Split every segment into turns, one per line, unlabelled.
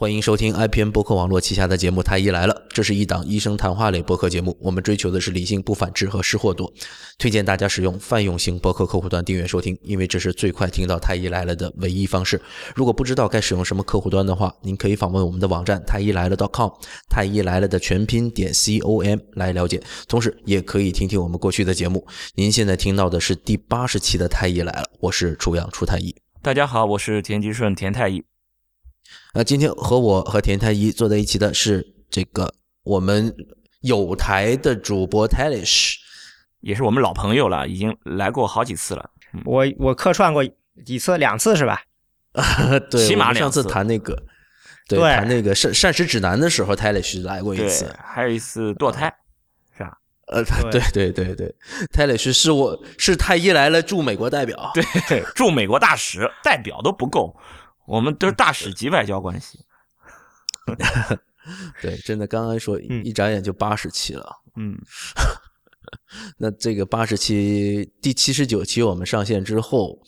欢迎收听 IPN 博客网络旗下的节目《太医来了》，这是一档医生谈话类播客节目。我们追求的是理性、不反制和失货多。推荐大家使用泛用型博客客户端订阅收听，因为这是最快听到《太医来了》的唯一方式。如果不知道该使用什么客户端的话，您可以访问我们的网站太医来了 .com，太医来了的全拼点 com 来了解。同时，也可以听听我们过去的节目。您现在听到的是第八十期的《太医来了》，我是楚阳楚太医。
大家好，我是田吉顺田太医。
那今天和我和田太医坐在一起的是这个我们有台的主播 Talish，
也是我们老朋友了，已经来过好几次了。
我我客串过几次，两次是吧？
对，
起码
上次
两次
谈那个，对，
对
谈那个膳膳食指南的时候，Talish 来过一
对
次。，
还有一次堕胎，是吧？
呃，对 对对对，Talish 是我是太医来了驻美国代表。
对，驻美国大使代表都不够，我们都是大使级外交关系。
对，真的，刚刚说
嗯
一眨眼就八十期了。
嗯，
那这个八十期第七十九期我们上线之后，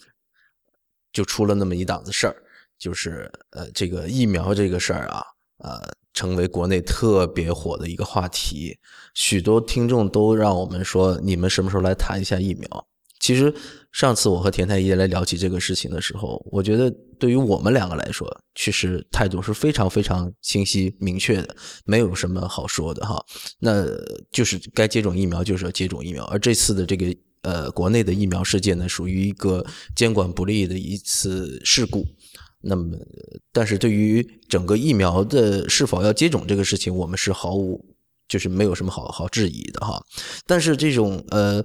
就出了那么一档子事儿，就是呃这个疫苗这个事儿啊，呃成为国内特别火的一个话题，许多听众都让我们说你们什么时候来谈一下疫苗。其实上次我和田太医来聊起这个事情的时候，我觉得对于我们两个来说，其实态度是非常非常清晰明确的，没有什么好说的哈。那就是该接种疫苗就是要接种疫苗，而这次的这个呃国内的疫苗事件呢，属于一个监管不力的一次事故。那么，但是对于整个疫苗的是否要接种这个事情，我们是毫无就是没有什么好好质疑的哈。但是这种呃。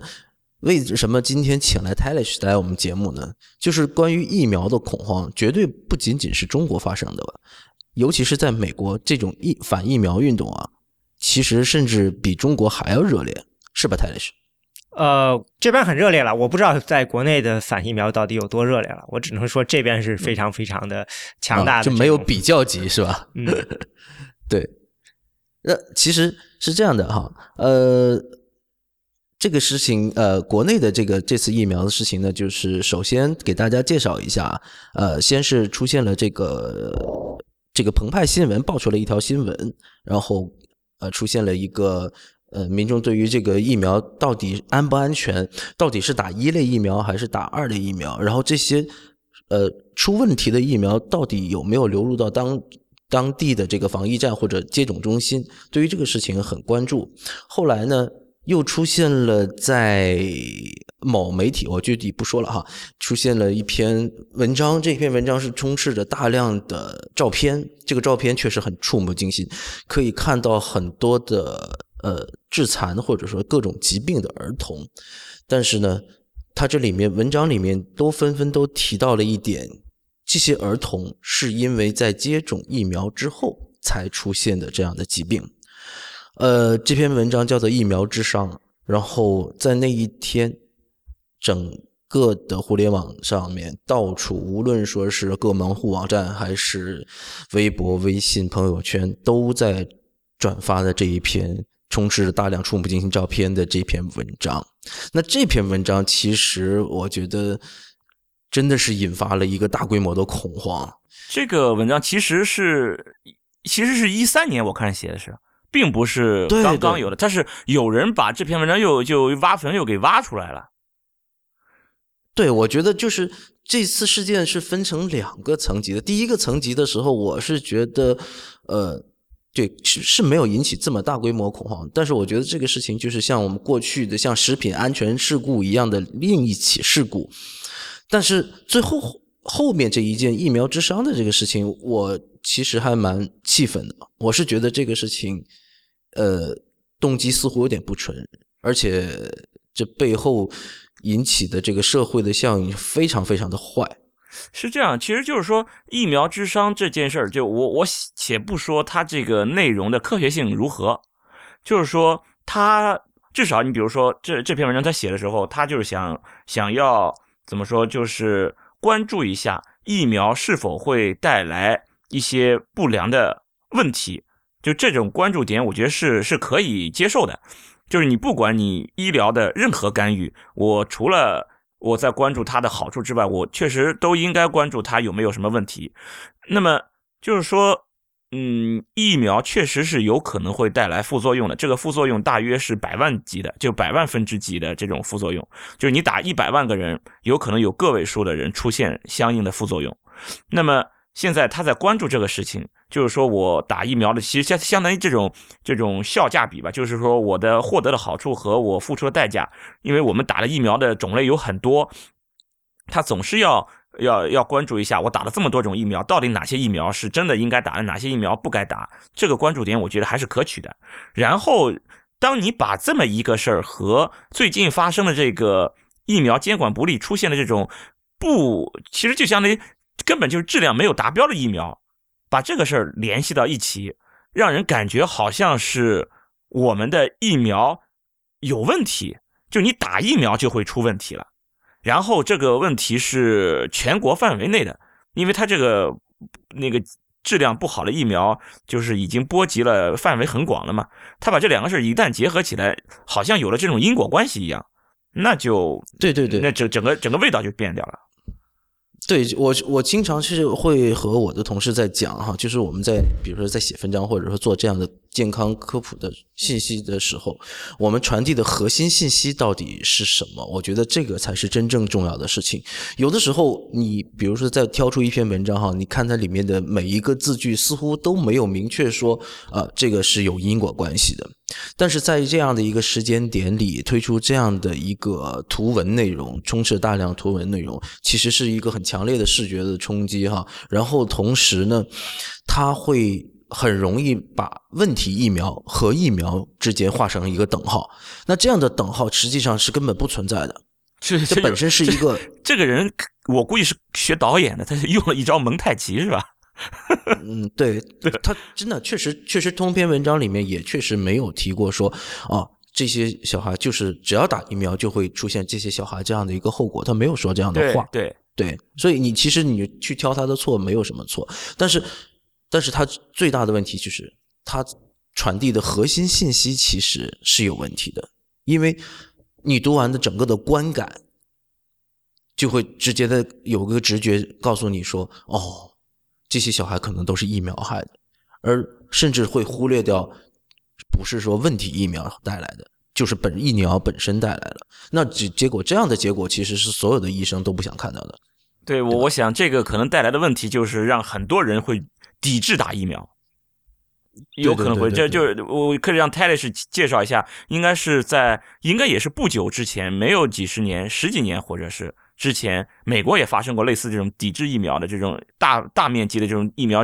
为什么今天请来 Talish 来我们节目呢？就是关于疫苗的恐慌，绝对不仅仅是中国发生的吧，尤其是在美国，这种疫反疫苗运动啊，其实甚至比中国还要热烈，是吧，Talish？
呃，这边很热烈了，我不知道在国内的反疫苗到底有多热烈了，我只能说这边是非常非常的强大的、
啊就没有比。较级是吧？
嗯，
对，那其实是这样的哈，呃，这个事情，呃，国内的这个这次疫苗的事情呢，就是首先给大家介绍一下，呃，先是出现了这个这个澎湃新闻爆出了一条新闻，然后呃出现了一个呃民众对于这个疫苗到底安不安全，到底是打一类疫苗还是打二类疫苗，然后这些呃出问题的疫苗到底有没有流入到当当地的这个防疫站或者接种中心，对于这个事情很关注。后来呢，又出现了在某媒体，我具体不说了哈，出现了一篇文章，这篇文章是充斥着大量的照片，这个照片确实很触目惊心，可以看到很多的呃致残或者说各种疾病的儿童，但是呢，它这里面文章里面都纷纷都提到了一点，这些儿童是因为在接种疫苗之后才出现的这样的疾病。呃，这篇文章叫做《疫苗之殇》，然后在那一天，整个的互联网上面，到处无论说是各门户网站还是微博、微信、朋友圈，都在转发的这一篇充斥着大量触目惊心照片的这篇文章。那这篇文章其实我觉得真的是引发了一个大规模的恐慌。
这个文章其实是其实是一三年我看写的是，并不是刚刚有的，但是有人把这篇文章又就挖坟又给挖出来了。
对，我觉得就是这次事件是分成两个层级的。第一个层级的时候，我是觉得，呃，对，是是没有引起这么大规模恐慌。但是我觉得这个事情就是像我们过去的像食品安全事故一样的另一起事故。但是最后后面这一件疫苗之伤的这个事情，我其实还蛮气愤的。我是觉得这个事情，呃，动机似乎有点不纯，而且这背后引起的这个社会的效应非常非常的坏。
是这样，其实就是说疫苗之商这件事儿，就我我且不说它这个内容的科学性如何，就是说它至少你比如说这这篇文章他写的时候，他就是想想要怎么说，就是关注一下疫苗是否会带来一些不良的问题，就这种关注点，我觉得是是可以接受的。就是你不管你医疗的任何干预，我除了我在关注它的好处之外，我确实都应该关注它有没有什么问题。那么就是说，嗯，疫苗确实是有可能会带来副作用的，这个副作用大约是百万级的，就百万分之几的这种副作用，就是你打一百万个人，有可能有个位数的人出现相应的副作用。那么现在他在关注这个事情，就是说我打疫苗的，其实相相当于这种这种效价比吧，就是说我的获得的好处和我付出的代价，因为我们打的疫苗的种类有很多，他总是要。要要关注一下，我打了这么多种疫苗，到底哪些疫苗是真的应该打的，哪些疫苗不该打？这个关注点我觉得还是可取的。然后，当你把这么一个事儿和最近发生的这个疫苗监管不力出现的这种不，其实就相当于根本就是质量没有达标的疫苗，把这个事儿联系到一起，让人感觉好像是我们的疫苗有问题，就你打疫苗就会出问题了。然后这个问题是全国范围内的，因为它这个那个质量不好的疫苗，就是已经波及了范围很广了嘛。他把这两个事一旦结合起来，好像有了这种因果关系一样，那就
对对对，
那整整个整个味道就变掉了。
对我，我经常是会和我的同事在讲哈，就是我们在比如说在写文章或者说做这样的健康科普的信息的时候，我们传递的核心信息到底是什么？我觉得这个才是真正重要的事情。有的时候，你比如说在挑出一篇文章哈，你看它里面的每一个字句似乎都没有明确说啊，这个是有因果关系的。但是在这样的一个时间点里推出这样的一个图文内容，充斥大量图文内容，其实是一个很强烈的视觉的冲击哈。然后同时呢，它会很容易把问题疫苗和疫苗之间画成一个等号。那这样的等号实际上是根本不存在的。
这
这本身是一个
这个人，我估计是学导演的，他是用了一招蒙太奇是吧？
嗯，对，他真的确实确实，通篇文章里面也确实没有提过说，啊，这些小孩就是只要打疫苗就会出现这些小孩这样的一个后果，他没有说这样的话。
对
对，所以你其实你去挑他的错没有什么错，但是但是它最大的问题就是它传递的核心信息其实是有问题的，因为你读完的整个的观感就会直接的有个直觉告诉你说，哦。这些小孩可能都是疫苗害的，而甚至会忽略掉，不是说问题疫苗带来的，就是本疫苗本身带来了。那结结果这样的结果，其实是所有的医生都不想看到的。
对我，我想这个可能带来的问题就是让很多人会抵制打疫苗，有可能会。这就是我可以让泰勒斯介绍一下，应该是在应该也是不久之前，没有几十年、十几年，或者是。之前美国也发生过类似这种抵制疫苗的这种大大面积的这种疫苗，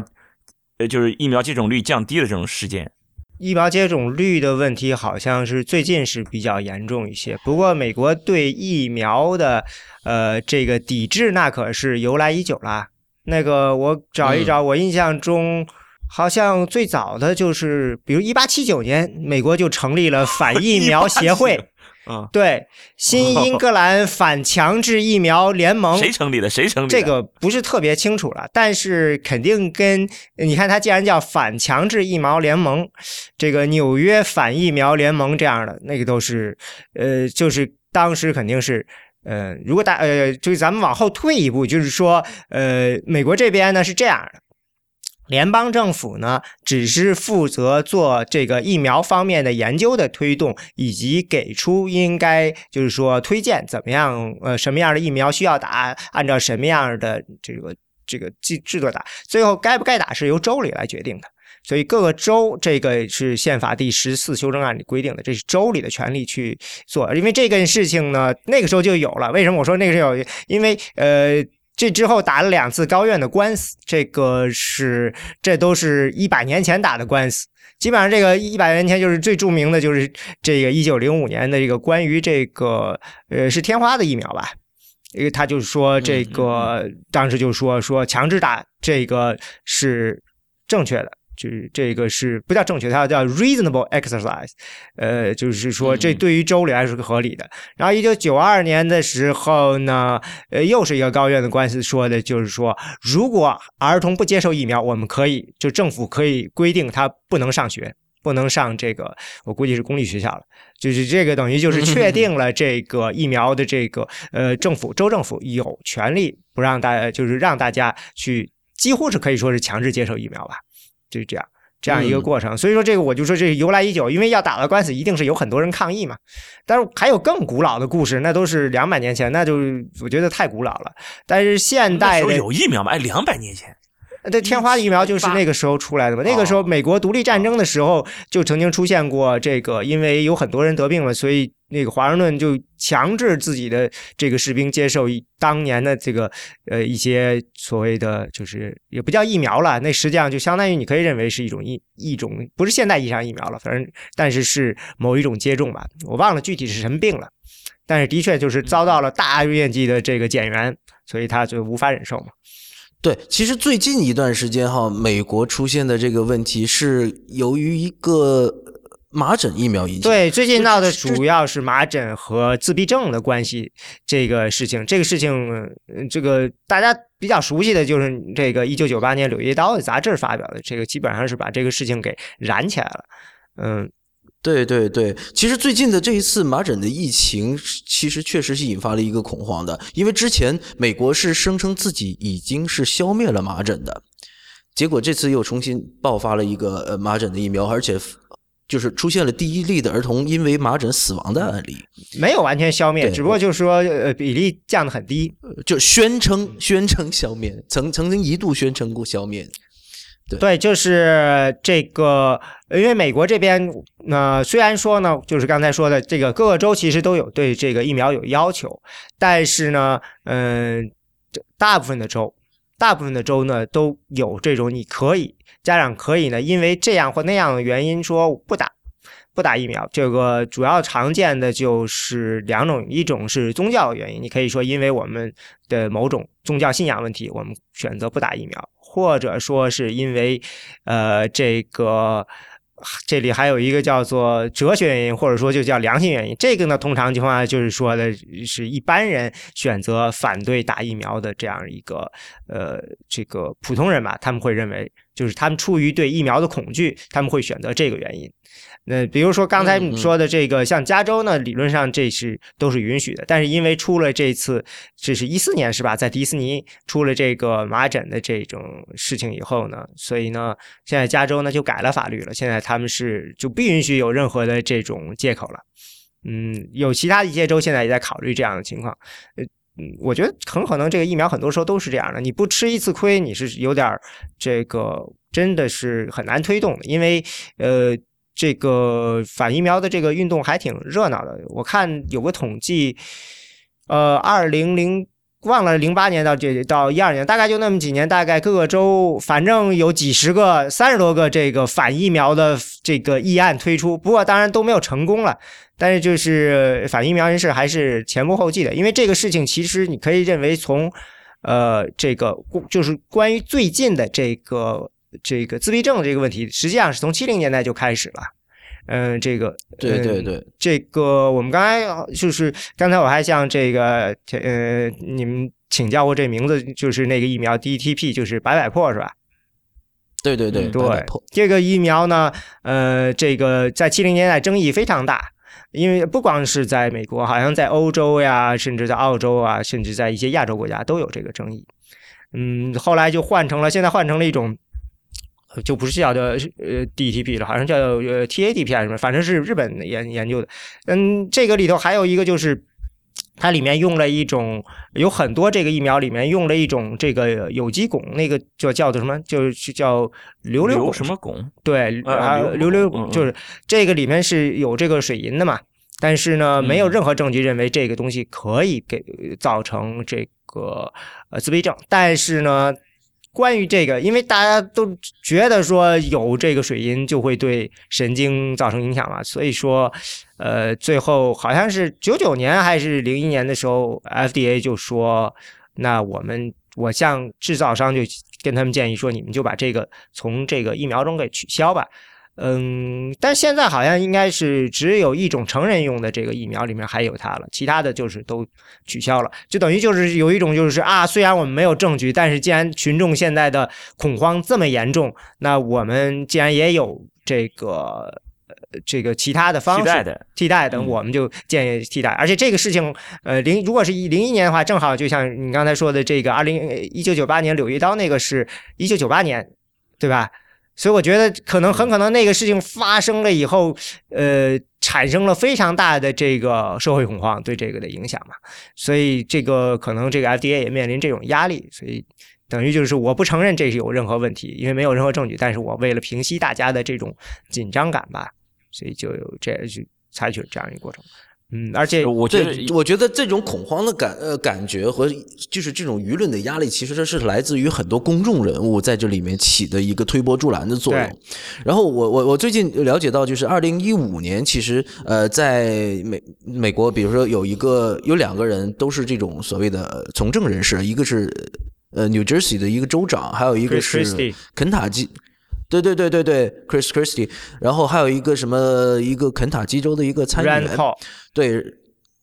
呃，就是疫苗接种率降低的这种事件。
疫苗接种率的问题好像是最近是比较严重一些。不过美国对疫苗的呃这个抵制那可是由来已久了。那个我找一找，我印象中好像最早的就是，比如一八七九年，美国就成立了 反疫苗协会。
啊，
对，新英格兰反强制疫苗联盟
谁成立的？谁成立？
这个不是特别清楚了，但是肯定跟你看，它既然叫反强制疫苗联盟，这个纽约反疫苗联盟这样的那个都是，呃，就是当时肯定是，呃，如果大呃，就是咱们往后退一步，就是说，呃，美国这边呢是这样的。联邦政府呢，只是负责做这个疫苗方面的研究的推动，以及给出应该就是说推荐怎么样，呃，什么样的疫苗需要打，按照什么样的这个这个制制作打，最后该不该打是由州里来决定的。所以各个州这个是宪法第十四修正案里规定的，这是州里的权利去做。因为这件事情呢，那个时候就有了。为什么我说那个时候有？因为呃。这之后打了两次高院的官司，这个是这都是一百年前打的官司。基本上这个一百年前就是最著名的就是这个一九零五年的这个关于这个呃是天花的疫苗吧，因为他就是说这个当时就说说强制打这个是正确的。就是这个是不叫正确，它叫 reasonable exercise，呃，就是说这对于州里来说是合理的。然后一九九二年的时候呢，呃，又是一个高院的官司，说的就是说，如果儿童不接受疫苗，我们可以就政府可以规定他不能上学，不能上这个，我估计是公立学校了。就是这个等于就是确 定了这个疫苗的这个呃，政府州政府有权利不让大，就是让大家去，几乎是可以说是强制接受疫苗吧。就这样。这样一个过程，所以说这个我就说这由来已久，因为要打到官司，一定是有很多人抗议嘛。但是还有更古老的故事，那都是两百年前，那就我觉得太古老了。但是现代的
有疫苗吗？哎，两百年前。
这天花疫苗就是那个时候出来的嘛？那个时候美国独立战争的时候就曾经出现过这个，因为有很多人得病了，所以那个华盛顿就强制自己的这个士兵接受当年的这个呃一些所谓的就是也不叫疫苗了，那实际上就相当于你可以认为是一种一一种不是现代意义上疫苗了，反正但是是某一种接种吧，我忘了具体是什么病了，但是的确就是遭到了大面积的这个减员，所以他就无法忍受嘛。
对，其实最近一段时间哈，美国出现的这个问题是由于一个麻疹疫苗引起。
对，最近闹的主要是麻疹和自闭症的关系这个事情。这个事情，这个大家比较熟悉的就是这个一九九八年《柳叶刀》杂志发表的，这个基本上是把这个事情给燃起来了。嗯。
对对对，其实最近的这一次麻疹的疫情，其实确实是引发了一个恐慌的，因为之前美国是声称自己已经是消灭了麻疹的，结果这次又重新爆发了一个呃麻疹的疫苗，而且就是出现了第一例的儿童因为麻疹死亡的案例，
没有完全消灭，只不过就是说呃比例降得很低，
就宣称宣称消灭，曾曾经一度宣称过消灭。
对，就是这个，因为美国这边，呃，虽然说呢，就是刚才说的，这个各个州其实都有对这个疫苗有要求，但是呢，嗯，大部分的州，大部分的州呢都有这种你可以家长可以呢，因为这样或那样的原因说不打，不打疫苗。这个主要常见的就是两种，一种是宗教原因，你可以说因为我们的某种宗教信仰问题，我们选择不打疫苗。或者说是因为，呃，这个这里还有一个叫做哲学原因，或者说就叫良心原因。这个呢，通常情况下就是说的是一般人选择反对打疫苗的这样一个呃，这个普通人吧，他们会认为就是他们出于对疫苗的恐惧，他们会选择这个原因。那比如说刚才你说的这个，像加州呢，理论上这是都是允许的，但是因为出了这次，这是一四年是吧，在迪士尼出了这个麻疹的这种事情以后呢，所以呢，现在加州呢就改了法律了，现在他他们是就不允许有任何的这种借口了。嗯，有其他一些州现在也在考虑这样的情况。呃，嗯，我觉得很可能这个疫苗很多时候都是这样的，你不吃一次亏，你是有点这个真的是很难推动的，因为呃。这个反疫苗的这个运动还挺热闹的，我看有个统计，呃，二零零忘了零八年到这到一二年，大概就那么几年，大概各个州反正有几十个、三十多个这个反疫苗的这个议案推出，不过当然都没有成功了。但是就是反疫苗人士还是前仆后继的，因为这个事情其实你可以认为从呃这个就是关于最近的这个。这个自闭症这个问题，实际上是从七零年代就开始了。嗯，这个
对对对，
这个我们刚才就是刚才我还向这个呃你们请教过这名字，就是那个疫苗 DTP，就是百百破是吧？
对对对
对，这个疫苗呢，呃，这个在七零年代争议非常大，因为不光是在美国，好像在欧洲呀，甚至在澳洲啊，甚至在一些亚洲国家都有这个争议。嗯，后来就换成了，现在换成了一种。就不是叫的呃 DTP 了，好像叫呃 TADP 什么，反正是日本研研究的。嗯，这个里头还有一个就是，它里面用了一种有很多这个疫苗里面用了一种这个有机汞，那个就叫做什么，就是叫硫硫
什么汞？
对，啊，硫硫汞就是这个里面是有这个水银的嘛，但是呢，没有任何证据认为这个东西可以给造成这个呃自闭症，但是呢。关于这个，因为大家都觉得说有这个水银就会对神经造成影响嘛，所以说，呃，最后好像是九九年还是零一年的时候，FDA 就说，那我们我向制造商就跟他们建议说，你们就把这个从这个疫苗中给取消吧。嗯，但现在好像应该是只有一种成人用的这个疫苗里面还有它了，其他的就是都取消了，就等于就是有一种就是啊，虽然我们没有证据，但是既然群众现在的恐慌这么严重，那我们既然也有这个这个其他的方式替代的，我们就建议替代。而且这个事情，呃，零如果是一零一年的话，正好就像你刚才说的这个二零一九九八年柳叶刀那个是一九九八年，对吧？所以我觉得可能很可能那个事情发生了以后，呃，产生了非常大的这个社会恐慌对这个的影响嘛，所以这个可能这个 FDA 也面临这种压力，所以等于就是我不承认这是有任何问题，因为没有任何证据，但是我为了平息大家的这种紧张感吧，所以就有这就采取了这样一个过程。嗯，而且
我觉得，
我觉得这种恐慌的感呃感觉和就是这种舆论的压力，其实这是来自于很多公众人物在这里面起的一个推波助澜的作用。然后我我我最近了解到，就是二零一五年，其实呃在美美国，比如说有一个有两个人都是这种所谓的从政人士，一个是呃 New Jersey 的一个州长，还有一个是肯塔基。对对对对对，Chris Christie，然后还有一个什么一个肯塔基州的一个参议员对，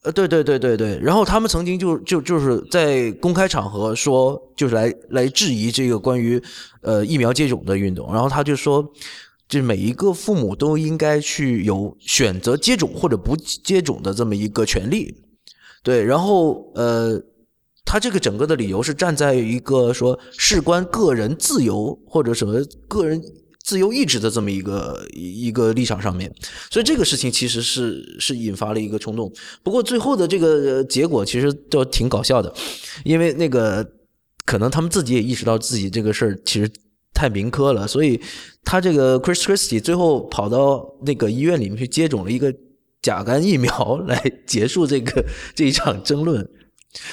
呃，对对对对对，然后他们曾经就就就是在公开场合说，就是来来质疑这个关于呃疫苗接种的运动，然后他就说，就是每一个父母都应该去有选择接种或者不接种的这么一个权利，对，然后呃。他这个整个的理由是站在一个说事关个人自由或者什么个人自由意志的这么一个一一个立场上面，所以这个事情其实是是引发了一个冲动。不过最后的这个结果其实都挺搞笑的，因为那个可能他们自己也意识到自己这个事儿其实太民科了，所以他这个 Chris Christie 最后跑到那个医院里面去接种了一个甲肝疫苗来结束这个这一场争论。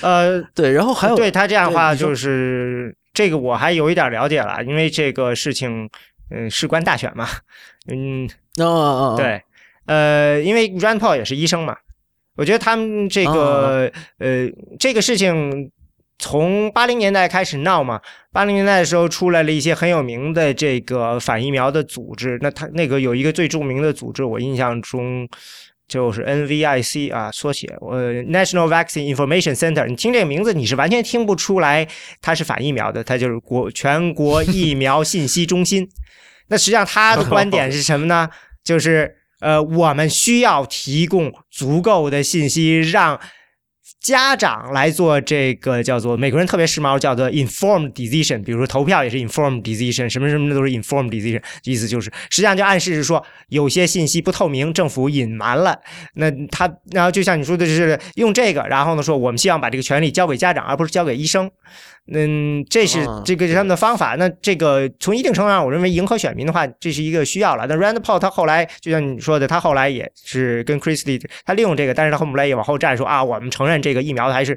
呃，
对，然后还有
对他这样的话，就是这个我还有一点了解了，因为这个事情，嗯，事关大选嘛，嗯，
哦哦哦，
对，呃，因为 Rand Paul 也是医生嘛，我觉得他们这个、呃这个事情从八零年代开始闹嘛，八零年代的时候出来了一些很有名的这个反疫苗的组织，那他那个有一个最著名的组织，我印象中。就是 NVIC 啊，缩写，呃，National Vaccine Information Center。你听这个名字，你是完全听不出来它是反疫苗的，它就是国全国疫苗信息中心。那实际上他的观点是什么呢？就是呃，我们需要提供足够的信息，让家长来做这个叫做美国人特别时髦，叫做 informed decision。比如说投票也是 informed decision，什么什么的都是 informed decision。意思就是，实际上就暗示是说，有些信息不透明，政府隐瞒了。那他，然后就像你说的，就是用这个，然后呢说，我们希望把这个权利交给家长，而不是交给医生。嗯，这是
啊
这个是他们的方法。那这个从一定程度上，我认为迎合选民的话，这是一个需要了。那 Rand Paul 他后来就像你说的，他后来也是跟 Christie 他利用这个，但是他后来也往后站说啊，我们承认这个个疫苗还是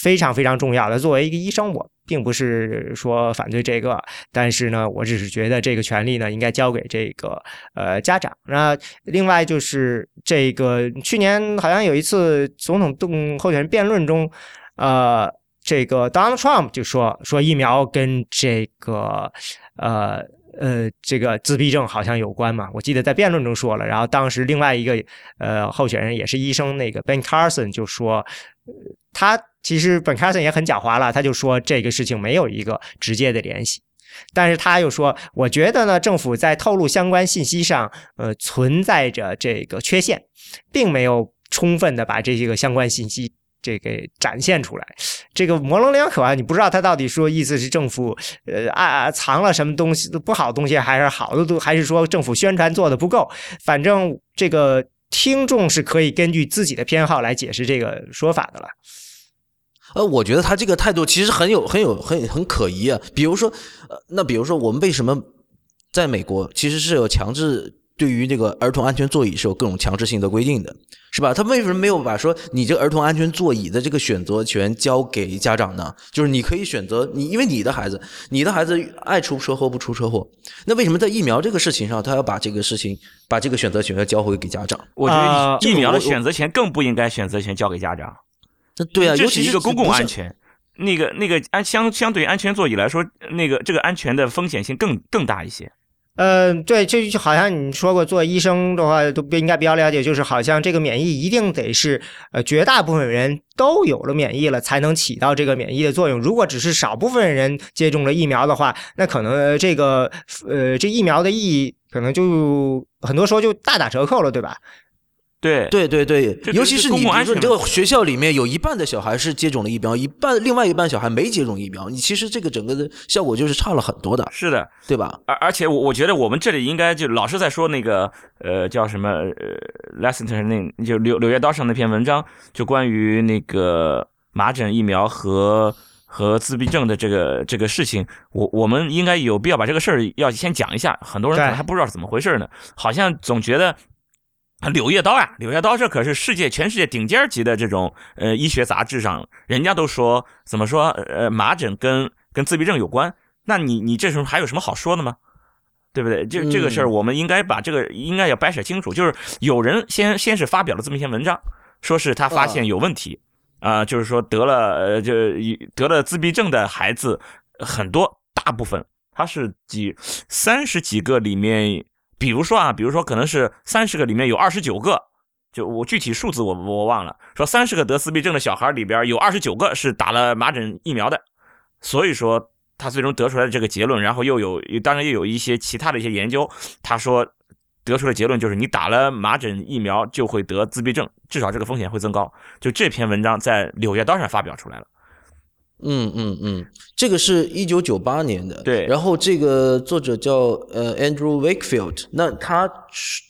非常非常重要的。作为一个医生，我并不是说反对这个，但是呢，我只是觉得这个权利呢应该交给这个呃家长。那另外就是这个去年好像有一次总统动候选人辩论中，呃。这个 Donald Trump 就说说疫苗跟这个呃呃这个自闭症好像有关嘛，我记得在辩论中说了。然后当时另外一个呃候选人也是医生，那个 Ben Carson 就说，呃他其实 Ben Carson 也很狡猾了，他就说这个事情没有一个直接的联系。但是他又说，我觉得呢，政府在透露相关信息上，呃，存在着这个缺陷，并没有充分的把这些个相关信息这给展现出来。这个模棱两可啊，你不知道他到底说意思是政府呃啊藏了什么东西不好的东西，还是好的都还是说政府宣传做的不够？反正这个听众是可以根据自己的偏好来解释这个说法的了。
呃，我觉得他这个态度其实很有、很有、很很可疑啊。比如说，呃，那比如说，我们为什么在美国其实是有强制对于这个儿童安全座椅是有各种强制性的规定的，是吧？他为什么没有把说你这儿童安全座椅的这个选择权交给家长呢？就是你可以选择你，因为你的孩子，你的孩子爱出车祸不出车祸，那为什么在疫苗这个事情上，他要把这个事情把这个选择权要交回给家长？
我觉
啊
得疫苗的选择权更不应该选择权交给家长。
那对啊，
这
尤其
是一个公共安全。那个那个安相相对安全座椅来说，那个这个安全的风险性更更大一些。
呃，对，就就好像你说过，做医生的话都不应该比较了解，就是好像这个免疫一定得是呃绝大部分人都有了免疫了，才能起到这个免疫的作用。如果只是少部分人接种了疫苗的话，那可能这个呃这疫苗的意义可能就很多时候就大打折扣了，对吧？
对
对对对，尤其是你，比说你这个学校里面有一半的小孩是接种了疫苗，一半另外一半小孩没接种疫苗，你其实这个整个的效果就是差了很多的，
是的，
对吧？
而而且我我觉得我们这里应该就老是在说那个呃叫什么呃 Lessiter 那就柳柳叶刀上那篇文章，就关于那个麻疹疫苗和和自闭症的这个这个事情，我我们应该有必要把这个事儿要先讲一下，很多人可能还不知道是怎么回事呢，好像总觉得。啊柳叶刀呀，柳叶刀这可是世界全世界顶尖级的这种呃医学杂志上，人家都说怎么说呃麻疹跟跟自闭症有关，那你你这时候还有什么好说的吗？对不对？这这个事儿，我们应该把这个应该要掰扯清楚。就是有人先先是发表了这么一篇文章，说是他发现有问题，啊、就是说得了呃，就得了自闭症的孩子很多，大部分他是几三十几个里面，比如说啊，比如说可能是三十个里面有二十九个。就我具体数字我我忘了，说三十个得自闭症的小孩里边有二十九个是打了麻疹疫苗的，所以说他最终得出来的这个结论，然后又有当然又有一些其他的一些研究，他说得出的结论就是你打了麻疹疫苗就会得自闭症，至少这个风险会增高。就这篇文章在《柳叶刀》上发表出来了。
嗯嗯嗯，这个是一九九八年的，
对。
然后这个作者叫呃 Andrew Wakefield，那他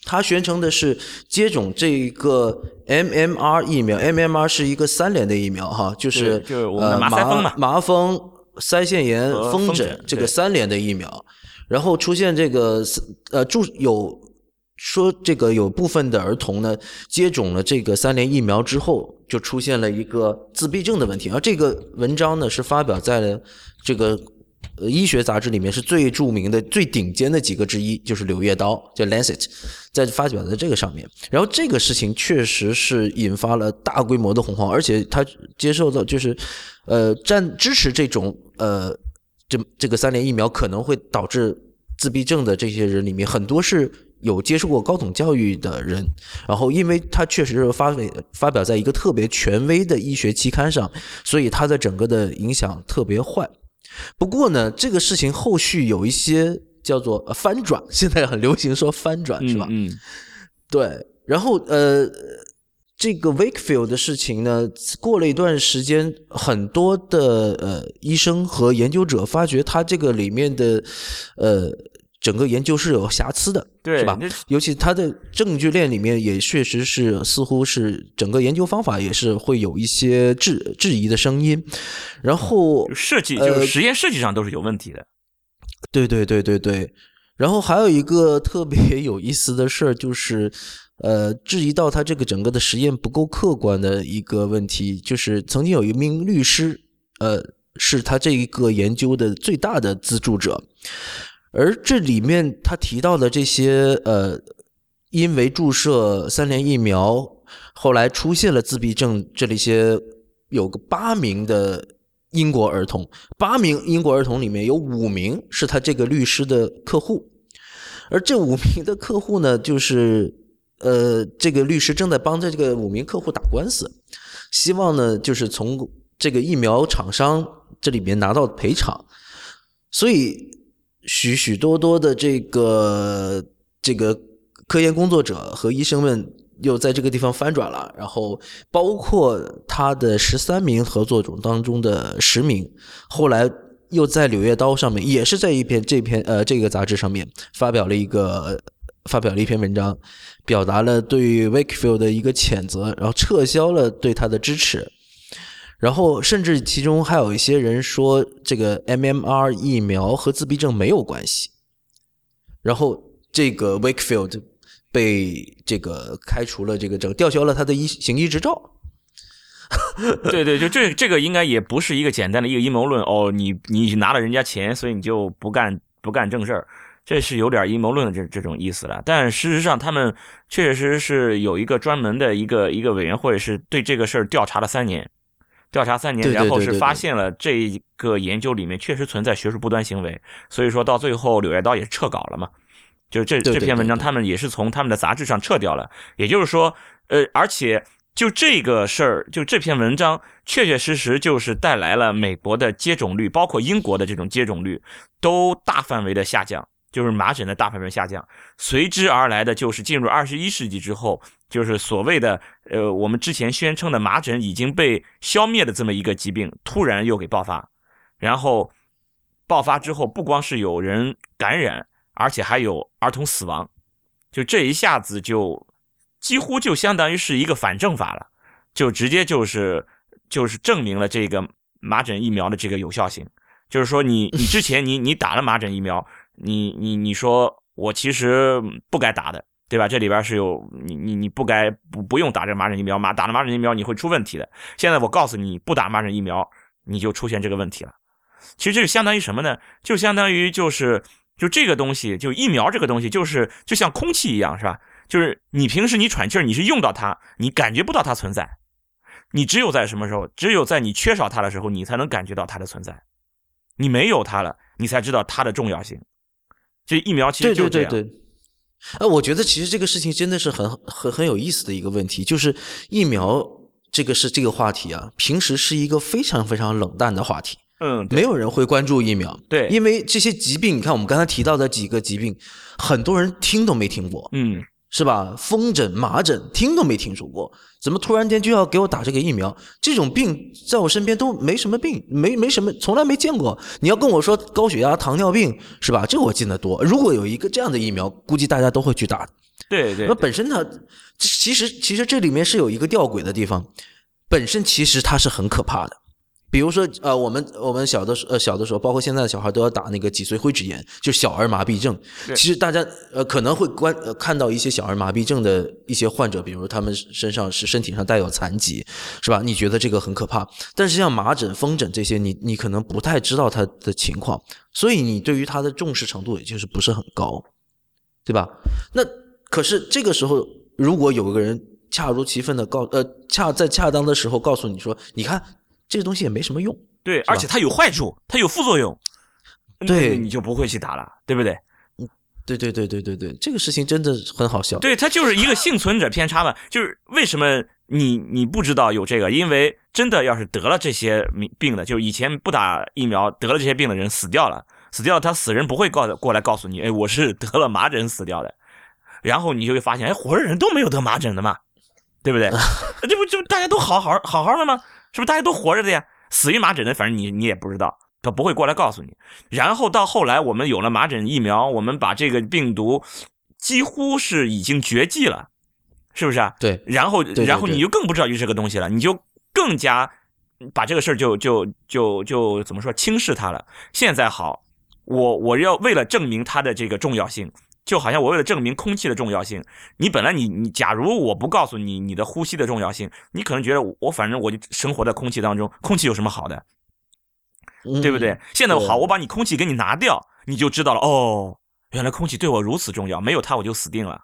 他宣称的是接种这个 MMR 疫苗，MMR 是一个三联的疫苗哈，就是
就是我们的
呃
麻风嘛
麻风、腮腺炎、风
风疹
这个三联的疫苗，然后出现这个呃注有说这个有部分的儿童呢接种了这个三联疫苗之后，就出现了一个自闭症的问题，而这个文章呢是发表在了这个呃医学杂志里面是最著名的、最顶尖的几个之一，就是《柳叶刀》叫《Lancet》，在发表在这个上面。然后这个事情确实是引发了大规模的恐慌，而且他接受到就是呃占支持这种呃这这个三联疫苗可能会导致自闭症的这些人里面，很多是有接受过高等教育的人，然后因为他确实是发表发表在一个特别权威的医学期刊上，所以他的整个的影响特别坏。不过呢，这个事情后续有一些叫做呃翻转，现在很流行说翻转，是吧？
嗯，
对，然后呃，这个 Wakefield 的事情呢，过了一段时间，很多的呃医生和研究者发觉他这个里面的呃整个研究是有瑕疵的，是吧？尤其他的证据链里面也确实是似乎是整个研究方法也是会有一些质质疑的声音，然后
设计
呃
就是实验设计上都是有问题的。
对对对对对，然后还有一个特别有意思的事儿，就是呃，质疑到他这个整个的实验不够客观的一个问题，就是曾经有一名律师，呃，是他这一个研究的最大的资助者，而这里面他提到的这些呃，因为注射三联疫苗后来出现了自闭症，这里些有个八名的英国儿童，八名英国儿童里面有五名是他这个律师的客户，而这五名的客户呢，就是呃，这个律师正在帮着这个五名客户打官司，希望呢就是从这个疫苗厂商这里面拿到赔偿，所以许许多多的这个这个科研工作者和医生们又在这个地方翻转了，然后包括他的十三名合作者当中的十名，后来又在《柳叶刀》上面，也是在一篇这篇呃这个杂志上面发表了一个发表了一篇文章，表达了对 Wakefield 的一个谴责，然后撤销了对他的支持。然后，甚至其中还有一些人说，这个 MMR 疫苗和自闭症没有关系。然后，这个 Wakefield 被这个开除了这个证，吊销了他的医行医执照。
对对，就这这个应该也不是一个简单的一个阴谋论哦，你你拿了人家钱，所以你就不干不干正事儿，这是有点阴谋论的这这种意思了。但事实上，他们确实是有一个专门的一个一个委员会，是对这个事儿调查了三年，调查三年，然后是发现了这一个研究里面确实存在学术不端行为，所以说到最后《柳叶刀》也是撤稿了嘛。就这
对对
这篇文章，他们也是从他们的杂志上撤掉了。也就是说，呃，而且就这个事儿，就这篇文章，确确实实就是带来了美国的接种率，包括英国的这种接种率，都大范围的下降。就是麻疹的大范围下降，随之而来的就是进入二十一世纪之后，就是所谓的呃我们之前宣称的麻疹已经被消灭的这么一个疾病，突然又给爆发，然后爆发之后，不光是有人感染，而且还有儿童死亡，就这一下子就几乎就相当于是一个反证法了，就直接就是就是证明了这个麻疹疫苗的这个有效性，就是说你你之前你你打了麻疹疫苗。你你你说我其实不该打的，对吧？这里边是有你你你不该不不用打这麻疹疫苗，麻打了麻疹疫苗你会出问题的。现在我告诉你，不打麻疹疫苗你就出现这个问题了。其实这是相当于什么呢？就相当于就是就这个东西，就疫苗这个东西，就是就像空气一样，是吧？就是你平时你喘气儿，你是用到它，你感觉不到它存在。你只有在什么时候？只有在你缺少它的时候，你才能感觉到它的存在。你没有它了，你才知道它的重要性。这疫苗其实就
这样。对对对对，呃，我觉得其实这个事情真的是很很很有意思的一个问题，就是疫苗这个是这个话题啊，平时是一个非常非常冷淡的话题。
嗯，
没有人会关注疫苗。
对，
因为这些疾病，你看我们刚才提到的几个疾病，很多人听都没听过。
嗯。
是吧？风疹、麻疹，听都没听说过，怎么突然间就要给我打这个疫苗？这种病在我身边都没什么病，没没什么，从来没见过。你要跟我说高血压、糖尿病，是吧？这我见得多。如果有一个这样的疫苗，估计大家都会去打。
对对。
那本身它，其实其实这里面是有一个吊诡的地方，本身其实它是很可怕的。比如说，呃，我们我们小的时呃小的时候，包括现在的小孩都要打那个脊髓灰质炎，就小儿麻痹症。其实大家呃可能会观呃看到一些小儿麻痹症的一些患者，比如他们身上是身体上带有残疾，是吧？你觉得这个很可怕，但是像麻疹、风疹这些，你你可能不太知道他的情况，所以你对于他的重视程度也就是不是很高，对吧？那可是这个时候，如果有个人恰如其分的告呃恰在恰当的时候告诉你说，你看。这个东西也没什么用，
对，而且它有坏处，它有副作用，
对，
你就不会去打了，对不对？
嗯，对对对对对对，这个事情真的很好笑。
对，它就是一个幸存者偏差嘛，就是为什么你你不知道有这个？因为真的要是得了这些病的，就是以前不打疫苗得了这些病的人死掉了，死掉了，他死人不会告过来告诉你，哎，我是得了麻疹死掉的，然后你就会发现，哎，活着人都没有得麻疹的嘛，对不对？这不就大家都好好好好的吗？是不是大家都活着的呀？死于麻疹的，反正你你也不知道，他不会过来告诉你。然后到后来，我们有了麻疹疫苗，我们把这个病毒几乎是已经绝迹了，是不是啊？
对。
然后，然后你就更不知道有这个东西了，你就更加把这个事儿就就就就怎么说轻视它了。现在好，我我要为了证明它的这个重要性。就好像我为了证明空气的重要性，你本来你你，假如我不告诉你你的呼吸的重要性，你可能觉得我反正我就生活在空气当中，空气有什么好的，对不对？现在好，我把你空气给你拿掉，你就知道了哦，原来空气对我如此重要，没有它我就死定了。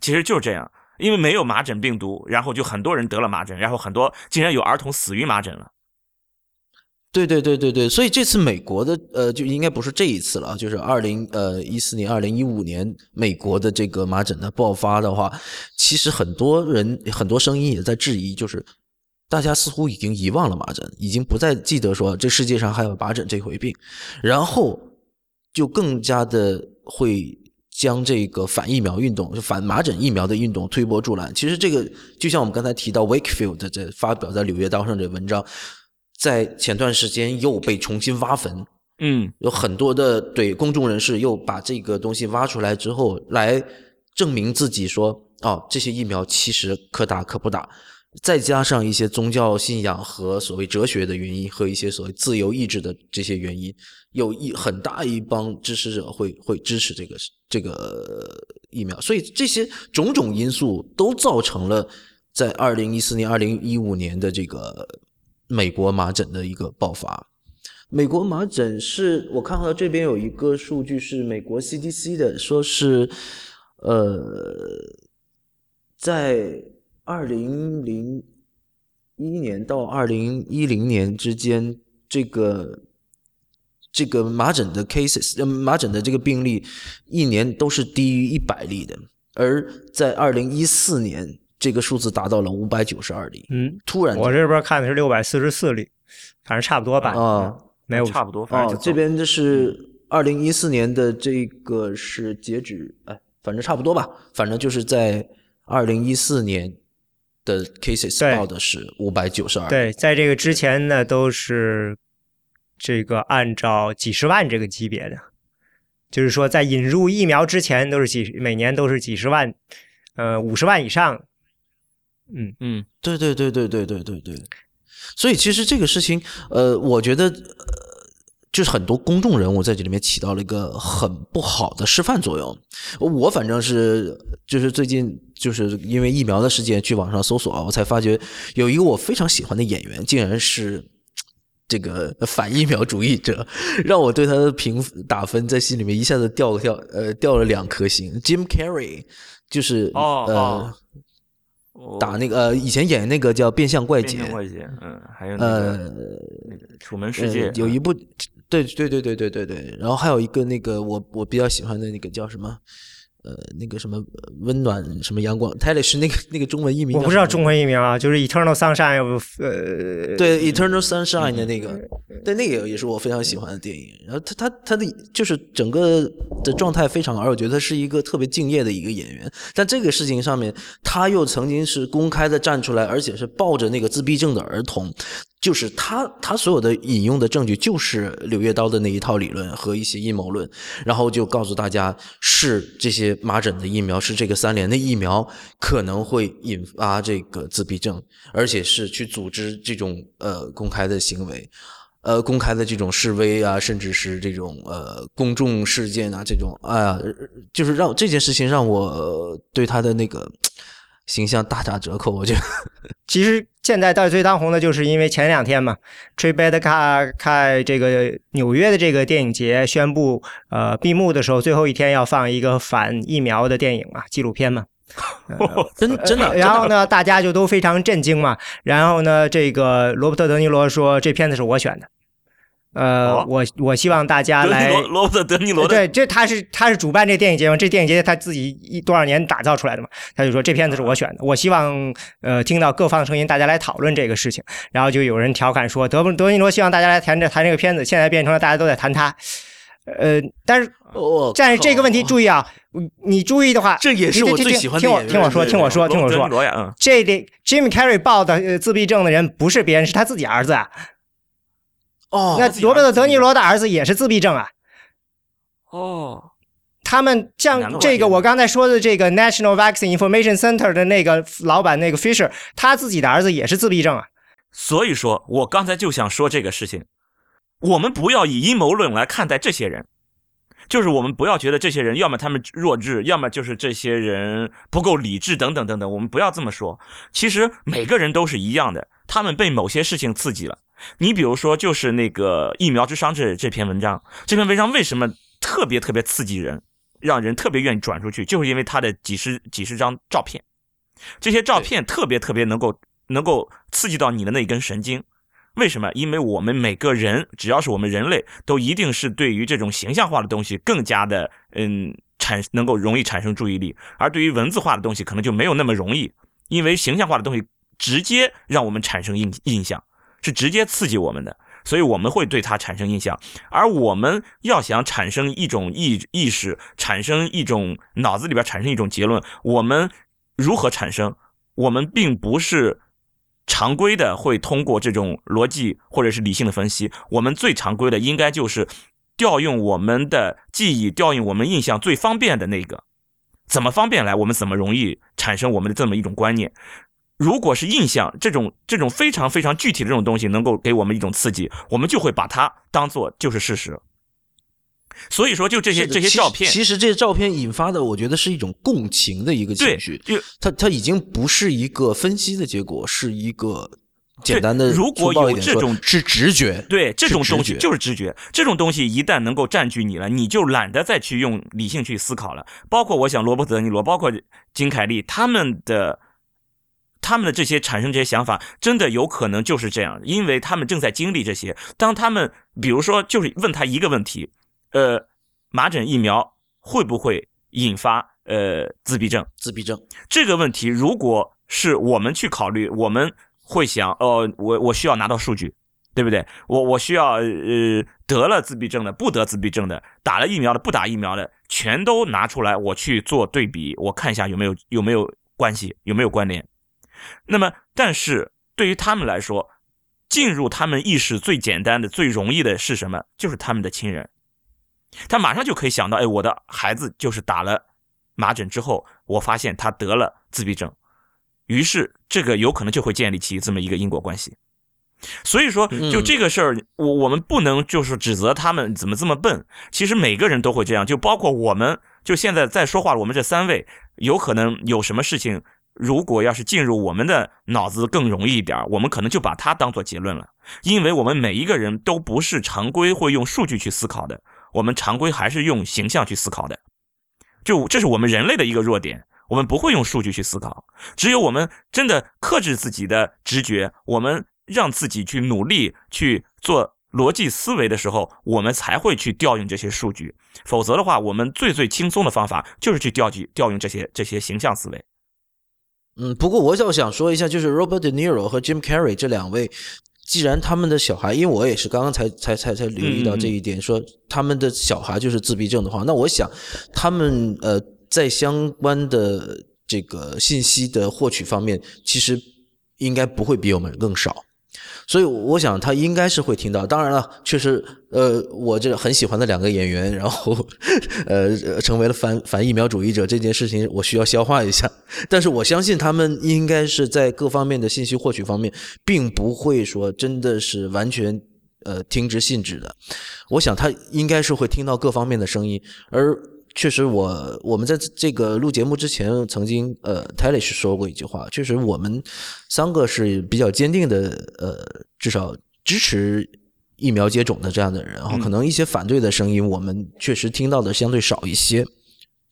其实就是这样，因为没有麻疹病毒，然后就很多人得了麻疹，然后很多竟然有儿童死于麻疹了。
对对对对对，所以这次美国的呃，就应该不是这一次了，就是二零呃一四年、二零一五年美国的这个麻疹的爆发的话，其实很多人很多声音也在质疑，就是大家似乎已经遗忘了麻疹，已经不再记得说这世界上还有麻疹这回病，然后就更加的会将这个反疫苗运动、就反麻疹疫苗的运动推波助澜。其实这个就像我们刚才提到 Wakefield 这发表在《柳叶刀》上这文章。在前段时间又被重新挖坟，
嗯，
有很多的对公众人士又把这个东西挖出来之后，来证明自己说，哦，这些疫苗其实可打可不打，再加上一些宗教信仰和所谓哲学的原因，和一些所谓自由意志的这些原因，有一很大一帮支持者会会支持这个这个疫苗，所以这些种种因素都造成了在二零一四年、二零一五年的这个。美国麻疹的一个爆发，美国麻疹是我看到这边有一个数据是美国 CDC 的，说是，呃，在二零零一年到二零一零年之间，这个这个麻疹的 cases，麻疹的这个病例一年都是低于一百例的，而在二零一四年。这个数字达到了五百九十二例，
嗯，
突然
我这边看的是六百四十四例，反正差不多吧，
啊，
没有
差不多，反正
这边的是二零一四年的这个是截止，哎，反正差不多吧，反正就是在二零一四年的 cases
对
报的是五百九十二，
对，在这个之前呢，都是这个按照几十万这个级别的，就是说在引入疫苗之前都是几每年都是几十万，呃，五十万以上。嗯，
嗯，
对对对对对对对对，所以其实这个事情，呃，我觉得，呃，就是很多公众人物在这里面起到了一个很不好的示范作用。我反正是就是最近就是因为疫苗的事件去网上搜索啊，我才发觉有一个我非常喜欢的演员，竟然是。这个反疫苗主义者让我对他的评打分在心里面一下子掉掉呃掉了两颗星。Jim Carrey 就是
哦
呃打那个呃，以前演那个叫《变相怪
变
杰》，
相怪杰，嗯，还有那
呃
个，那个楚门世界
呃，有一
嗯
部，对对对对对对对，然后还有一个那个我我比较喜欢的那个叫什么，呃，那个什么呃温暖什么阳光，泰勒是那个 那个中文译名，
我不知道中。文译名啊，就是 Eternal Sunshine 呃，
对《Eternal Sunshine》的那个，对那个也是我非常喜欢的电影。然后他他他的就是整个的状态非常好，而我觉得他是一个特别敬业的一个演员。但这个事情上面，他又曾经是公开的站出来，而且是抱着那个自闭症的儿童，就是他他所有的引用的证据就是《柳叶刀》的那一套理论和一些阴谋论，然后就告诉大家是这些麻疹的疫苗，是这个三联的疫苗可能会引发这个自闭症，而且是去组织这种呃公开的行为。呃，公开的这种示威啊，甚至是这种呃公众事件啊，这种哎呀、呃就是让这件事情让我对他的那个形象大打折扣。我觉得，
其实现在到最当红的就是因为前两天嘛 Tribeca 开这个纽约的这个电影节宣布，呃，闭幕的时候最后一天要放一个反疫苗的电影嘛，纪录片嘛。
真真的，
然后呢，大家就都非常震惊嘛。然后呢，这个罗伯特·德尼罗说这片子是我选的，呃，
哦
我我希望大家来
罗罗伯特·德尼罗的
对，这他是他是主办这电影节嘛，这电影节他自己一多少年打造出来的嘛，他就说这片子是我选的，我希望呃听到各方声音，大家来讨论这个事情。然后就有人调侃说，德德尼罗希望大家来谈这谈这个片子，现在变成了大家都在谈他。呃，但是
我
但是这个问题注意啊，你注意的话，
这也是我最喜欢的
听我听我说，听我说，听我说这里 Jim Carrey 报的呃自闭症的人不是别人，是他自己儿子啊。
哦，
那罗伯特德尼罗的儿子也是自闭症啊。
哦，
他们像
这个
我刚才说的这个 National Vaccine Information Center 的那个老板那个 Fisher，他自己的儿子也是自闭症啊。
所以说我刚才就想说这个事情，我们不要以阴谋论来看待这些人。就是我们不要觉得这些人要么他们弱智，要么就是这些人不够理智等等等等，我们不要这么说。其实每个人都是一样的，他们被某些事情刺激了。你比如说，就是那个疫苗之殇这这篇文章，这篇文章为什么特别特别刺激人，让人特别愿意转出去，就是因为它的几十几十张照片，这些照片特别特别能够能够刺激到你的那一根神经。为什么？因为我们每个人，只要是我们人类，都一定是对于这种形象化的东西更加的，嗯，产能够容易产生注意力，而对于文字化的东西可能就没有那么容易，因为形象化的东西直接让我们产生印印象，是直接刺激我们的，所以我们会对它产生印象。而我们要想产生一种意意识，产生一种脑子里边产生一种结论，我们如何产生？我们并不是。常规的会通过这种逻辑或者是理性的分析，我们最常规的应该就是调用我们的记忆，调用我们印象最方便的那个，怎么方便来，我们怎么容易产生我们的这么一种观念。如果是印象这种这种非常非常具体的这种东西能够给我们一种刺激，我们就会把它当做就是事实。所以说，就这些这些照片，
其实这些照片引发的，我觉得是一种共情的一个
对
情绪。
就
它它已经不是一个分析的结果，是一个简单的
如果有这种
是直觉，
对这种东西就是直觉，这种东西一旦能够占据你了，你就懒得再去用理性去思考了。包括我想罗伯特·德尼罗，包括金凯利他们的。他们的这些产生这些想法，真的有可能就是这样，因为他们正在经历这些。当他们比如说，就是问他一个问题，呃，麻疹疫苗会不会引发呃自闭症？
自闭症。
这个问题，如果是我们去考虑，我们会想，哦，我我需要拿到数据，对不对？我我需要呃得了自闭症的、不得自闭症的、打了疫苗的、不打疫苗的，全都拿出来，我去做对比，我看一下有没有有没有关系，有没有关联。那么，但是对于他们来说，进入他们意识最简单的、最容易的是什么？就是他们的亲人，他马上就可以想到，哎，我的孩子就是打了麻疹之后，我发现他得了自闭症，于是这个有可能就会建立起这么一个因果关系。所以说，就这个事儿，我我们不能就是指责他们怎么这么笨。其实每个人都会这样，就包括我们，就现在在说话，我们这三位有可能有什么事情，如果要是进入我们的脑子更容易一点，我们可能就把它当做结论了。因为我们每一个人都不是常规会用数据去思考的，我们常规还是用形象去思考的。就这是我们人类的一个弱点，我们不会用数据去思考。只有我们真的克制自己的直觉，我们。让自己去努力去做逻辑思维的时候，我们才会去调用这些数据。否则的话，我们最最轻松的方法就是去调取调用这些这些形象思维。
嗯，不过我倒想说一下，就是 Robert De Niro 和 Jim Carrey 这两位，既然他们的小孩，因为我也是刚刚才才才才留意到这一点，说他们的小孩就是自闭症的话，那我想他们呃在相关的这个信息的获取方面，其实应该不会比我们更少。所以我想他应该是会听到。当然了，确实，呃，我这很喜欢的两个演员，然后，呃，成为了反反疫苗主义者这件事情，我需要消化一下。但是我相信他们应该是在各方面的信息获取方面，并不会说真的是完全呃听之信之的。我想他应该是会听到各方面的声音，而。确实，我我们在这个录节目之前，曾经呃，泰勒是说过一句话。确实，我们三个是比较坚定的，呃，至少支持疫苗接种的这样的人。然后，可能一些反对的声音，我们确实听到的相对少一些，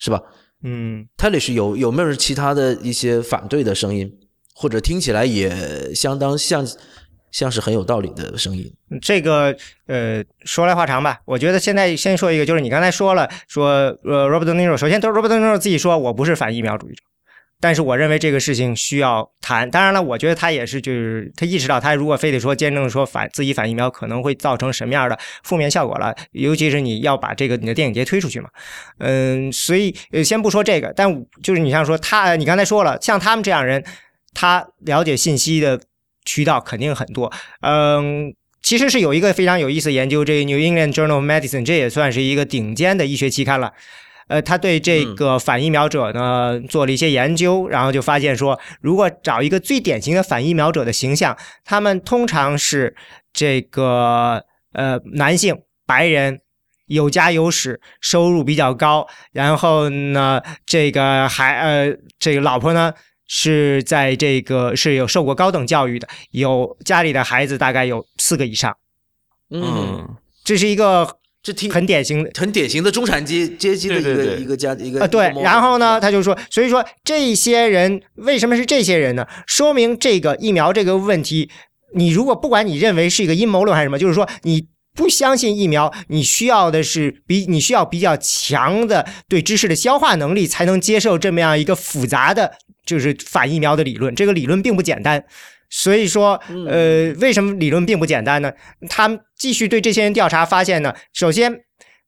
是吧？
嗯，
泰勒是有有没有其他的一些反对的声音，或者听起来也相当像？像是很有道理的声音。
这个呃，说来话长吧。我觉得现在先说一个，就是你刚才说了，说呃，Robert Niro，首先都是 Robert Niro 自己说，我不是反疫苗主义者，但是我认为这个事情需要谈。当然了，我觉得他也是，就是他意识到，他如果非得说坚定说反自己反疫苗，可能会造成什么样的负面效果了。尤其是你要把这个你的电影节推出去嘛。嗯，所以呃，先不说这个，但就是你像说他，你刚才说了，像他们这样人，他了解信息的。渠道肯定很多，嗯，其实是有一个非常有意思的研究，这个《New England Journal of Medicine》这也算是一个顶尖的医学期刊了，呃，他对这个反疫苗者呢做了一些研究，然后就发现说，如果找一个最典型的反疫苗者的形象，他们通常是这个呃男性、白人、有家有室、收入比较高，然后呢，这个还呃这个老婆呢。是在这个是有受过高等教育的，有家里的孩子大概有四个以上，
嗯，
这是一个
这挺
很典型的、
很典型的中产阶阶级的一个一个家一个
啊对，然后呢，他就说，所以说这些人为什么是这些人呢？说明这个疫苗这个问题，你如果不管你认为是一个阴谋论还是什么，就是说你。不相信疫苗，你需要的是比你需要比较强的对知识的消化能力，才能接受这么样一个复杂的，就是反疫苗的理论。这个理论并不简单，所以说，呃，为什么理论并不简单呢？他们继续对这些人调查，发现呢，首先，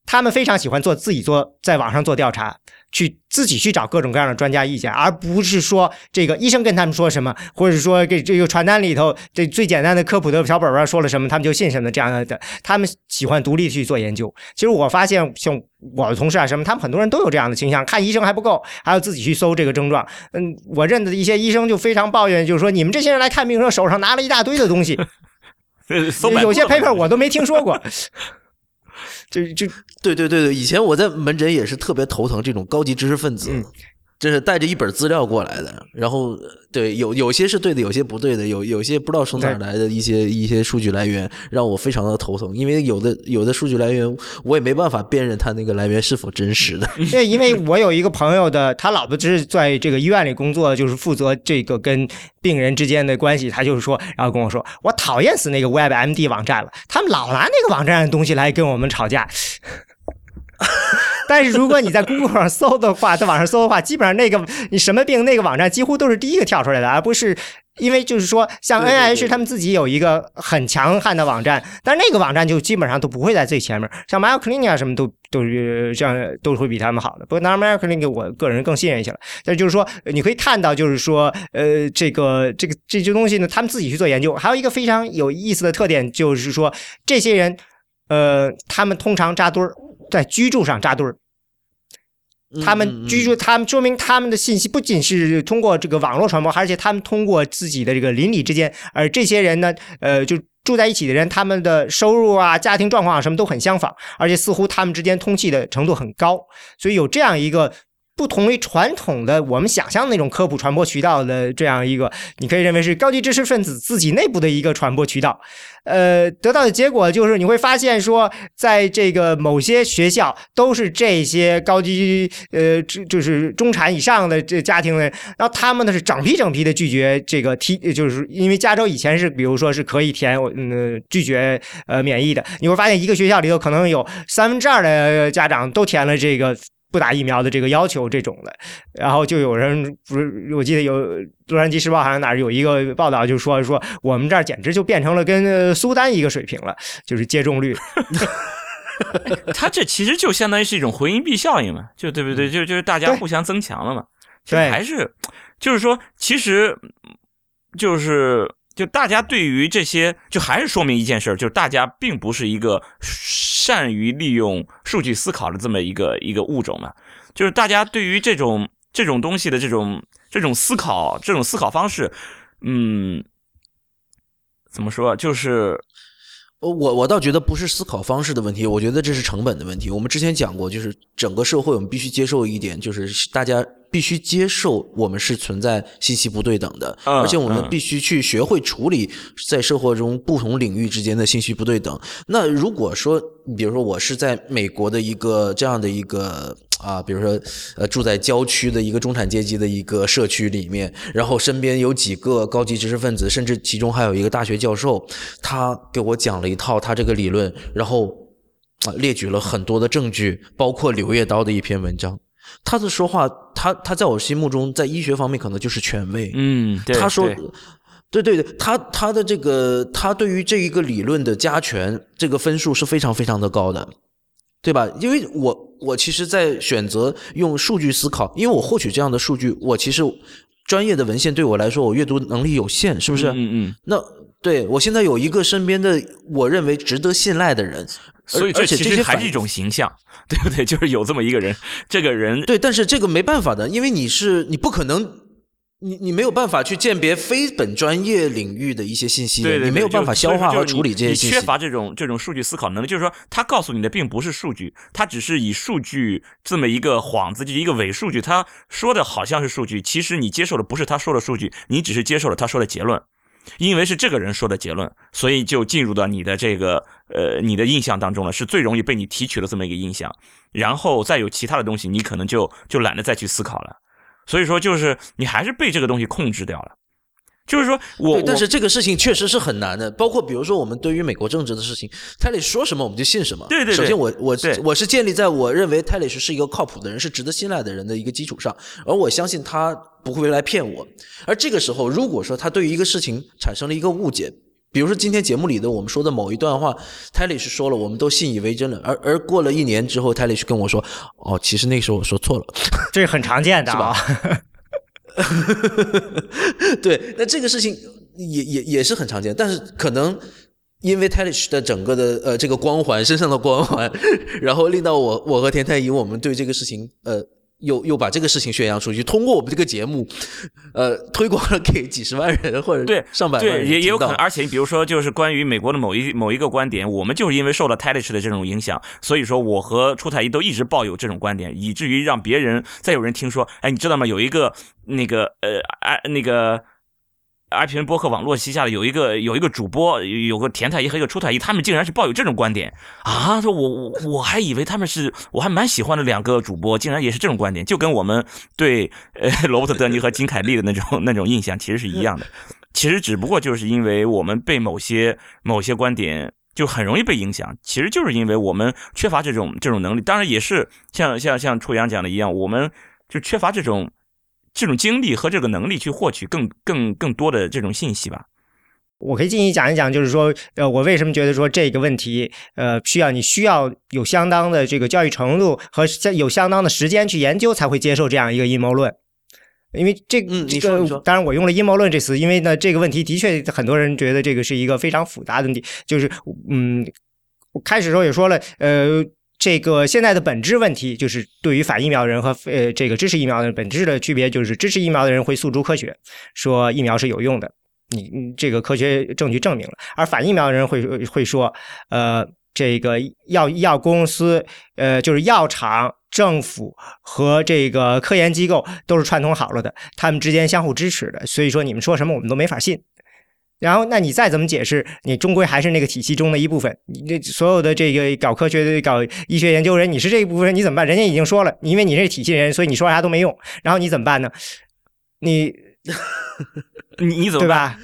他们非常喜欢做自己做，在网上做调查。去自己去找各种各样的专家意见，而不是说这个医生跟他们说什么，或者说给这个传单里头这最简单的科普的小本本说了什么，他们就信什么这样的。他们喜欢独立去做研究。其实我发现，像我的同事啊什么，他们很多人都有这样的倾向，看医生还不够，还要自己去搜这个症状。嗯，我认得的一些医生就非常抱怨，就是说你们这些人来看病，时候手上拿了一大堆的东西，有些 paper 我都没听说过。就就
对对对对，以前我在门诊也是特别头疼这种高级知识分子。就是带着一本资料过来的，然后对有有些是对的，有些不对的，有有些不知道从哪儿来的一些一些数据来源，让我非常的头疼。因为有的有的数据来源，我也没办法辨认它那个来源是否真实的。
对，因为我有一个朋友的，他老婆就是在这个医院里工作，就是负责这个跟病人之间的关系。他就是说，然后跟我说，我讨厌死那个 WebMD 网站了，他们老拿那个网站的东西来跟我们吵架。但是如果你在 Google 上搜的话，在网上搜的话，基本上那个你什么病那个网站几乎都是第一个跳出来的，而不是因为就是说，像 NIH 他们自己有一个很强悍的网站，但是那个网站就基本上都不会在最前面。像 Mayo Clinic 啊什么都都是这样，都会比他们好的。不过当然 Mayo Clinic 我个人更信任一些了。但就是说，你可以看到，就是说，呃，这个这个这些东西呢，他们自己去做研究。还有一个非常有意思的特点，就是说，这些人，呃，他们通常扎堆儿，在居住上扎堆儿。他们居住，他们说明他们的信息不仅是通过这个网络传播，而且他们通过自己的这个邻里之间，而这些人呢，呃，就住在一起的人，他们的收入啊、家庭状况啊什么都很相仿，而且似乎他们之间通气的程度很高，所以有这样一个。不同于传统的我们想象那种科普传播渠道的这样一个，你可以认为是高级知识分子自己内部的一个传播渠道。呃，得到的结果就是你会发现说，在这个某些学校都是这些高级呃，就就是中产以上的这家庭的，然后他们呢是整批整批的拒绝这个提，就是因为加州以前是比如说是可以填嗯拒绝呃免疫的，你会发现一个学校里头可能有三分之二的家长都填了这个。不打疫苗的这个要求这种的，然后就有人不是，我记得有《洛杉矶时报》好像哪儿有一个报道，就说说我们这儿简直就变成了跟苏丹一个水平了，就是接种率。
他这其实就相当于是一种回音壁效应嘛，就对不对？就就是大家互相增强了嘛。
对，
还是就是说，其实就是就大家对于这些，就还是说明一件事，就是大家并不是一个善于利用数据思考的这么一个一个物种嘛。就是大家对于这种这种东西的这种这种思考，这种思考方式，嗯，怎么说？就是。
我我倒觉得不是思考方式的问题，我觉得这是成本的问题。我们之前讲过，就是整个社会我们必须接受一点，就是大家必须接受我们是存在信息不对等的，
嗯
而且我们
嗯
必须去学会处理在生活中不同领域之间的信息不对等。那如果说，比如说我是在美国的一个这样的一个啊，比如说呃住在郊区的一个中产阶级的一个社区里面，然后身边有几个高级知识分子，甚至其中还有一个大学教授，他给我讲了一套他这个理论，然后啊列举了很多的证据，包括《柳叶刀》的一篇文章。他的说话，他他在我心目中，在医学方面可能就是权威。
嗯，对
他说
对，
对对对，他他的这个他对于这一个理论的加权，这个分数是非常非常的高的，对吧？因为我我其实，在选择用数据思考，因为我获取这样的数据，我其实专业的文献对我来说，我阅读能力有限，是不是？
嗯嗯。
那对我现在有一个身边的我认为值得信赖的人，
所以
而且
其
这些
还是一种形象，对不对？就是有这么一个人，这个人
对，但是这个没办法的，因为你是你不可能，你你没有办法去鉴别非本专业领域的一些信息，
对对对，
你没有办法消化和处理这些信息。
你缺乏这种这种数据思考能力，就是说，他告诉你的并不是数据，他只是以数据这么一个幌子，就是一个伪数据，他说的好像是数据，其实你接受的不是他说的数据，你只是接受了他说的结论。因为是这个人说的结论，所以就进入到你的这个呃你的印象当中了，是最容易被你提取的这么一个印象。然后再有其他的东西，你可能就就懒得再去思考了。所以说，就是你还是被这个东西控制掉了。就是说我，
对，但是这个事情确实是很难的，包括比如说我们对于美国政治的事情，泰勒说什么我们就信什么。
对对对
首先我我
对
我是建立在我认为泰勒是一个靠谱的人，是值得信赖的人的一个基础上，而我相信他不会来骗我。而这个时候，如果说他对于一个事情产生了一个误解，比如说今天节目里的我们说的某一段话，泰勒是说了，我们都信以为真了。而而过了一年之后，泰勒是跟我说，哦，其实那个时候我说错了。
这是很常见的啊。
对，那这个事情也也也是很常见，但是可能因为 Talish 的整个的呃这个光环身上的光环，然后令到我我和田太乙我们对这个事情呃又又把这个事情宣扬出去，通过我们这个节目呃推广了给几十万人或者
对
上百万人
对，也也有可能，而且比如说，就是关于美国的某一某一个观点，我们就是因为受了 Talish 的这种影响，所以说我和出太医都一直抱有这种观点，以至于让别人再有人听说，哎，你知道吗？有一个那个呃，哎那个。IPN 播客网络旗下的有一个有一个主播，有个田太医和一个出太医，他们竟然是抱有这种观点啊！说我我我还以为他们是我还蛮喜欢的两个主播，竟然也是这种观点，就跟我们对呃 罗伯特·德尼和金凯利的那种 那种印象其实是一样的。其实只不过就是因为我们被某些某些观点就很容易被影响，其实就是因为我们缺乏这种这种能力。当然也是像像像初阳讲的一样，我们就缺乏这种这种精力和这个能力去获取更更更多的这种信息吧。
我可以进行讲一讲，就是说，呃，我为什么觉得说这个问题，呃，需要你需要有相当的这个教育程度和有相当的时间去研究，才会接受这样一个阴谋论。因为这
嗯，
这个，当然我用了阴谋论这词，因为呢，这个问题的确很多人觉得这个是一个非常复杂的问题。就是，嗯，我开始时候也说了，呃，这个现在的本质问题就是对于反疫苗人和呃这个支持疫苗的本质的区别，就是支持疫苗的人会诉诸科学，说疫苗是有用的，你这个科学证据证明了；而反疫苗人会会说，呃，这个药药公司，呃，就是药厂。政府和这个科研机构都是串通好了的，他们之间相互支持的，所以说你们说什么我们都没法信。然后，那你再怎么解释，你终归还是那个体系中的一部分。你这所有的这个搞科学的、搞医学研究人，你是这一部分人，你怎么办？人家已经说了，因为你是体系人，所以你说啥都没用。然后你怎么办呢？你。
你你怎么
办？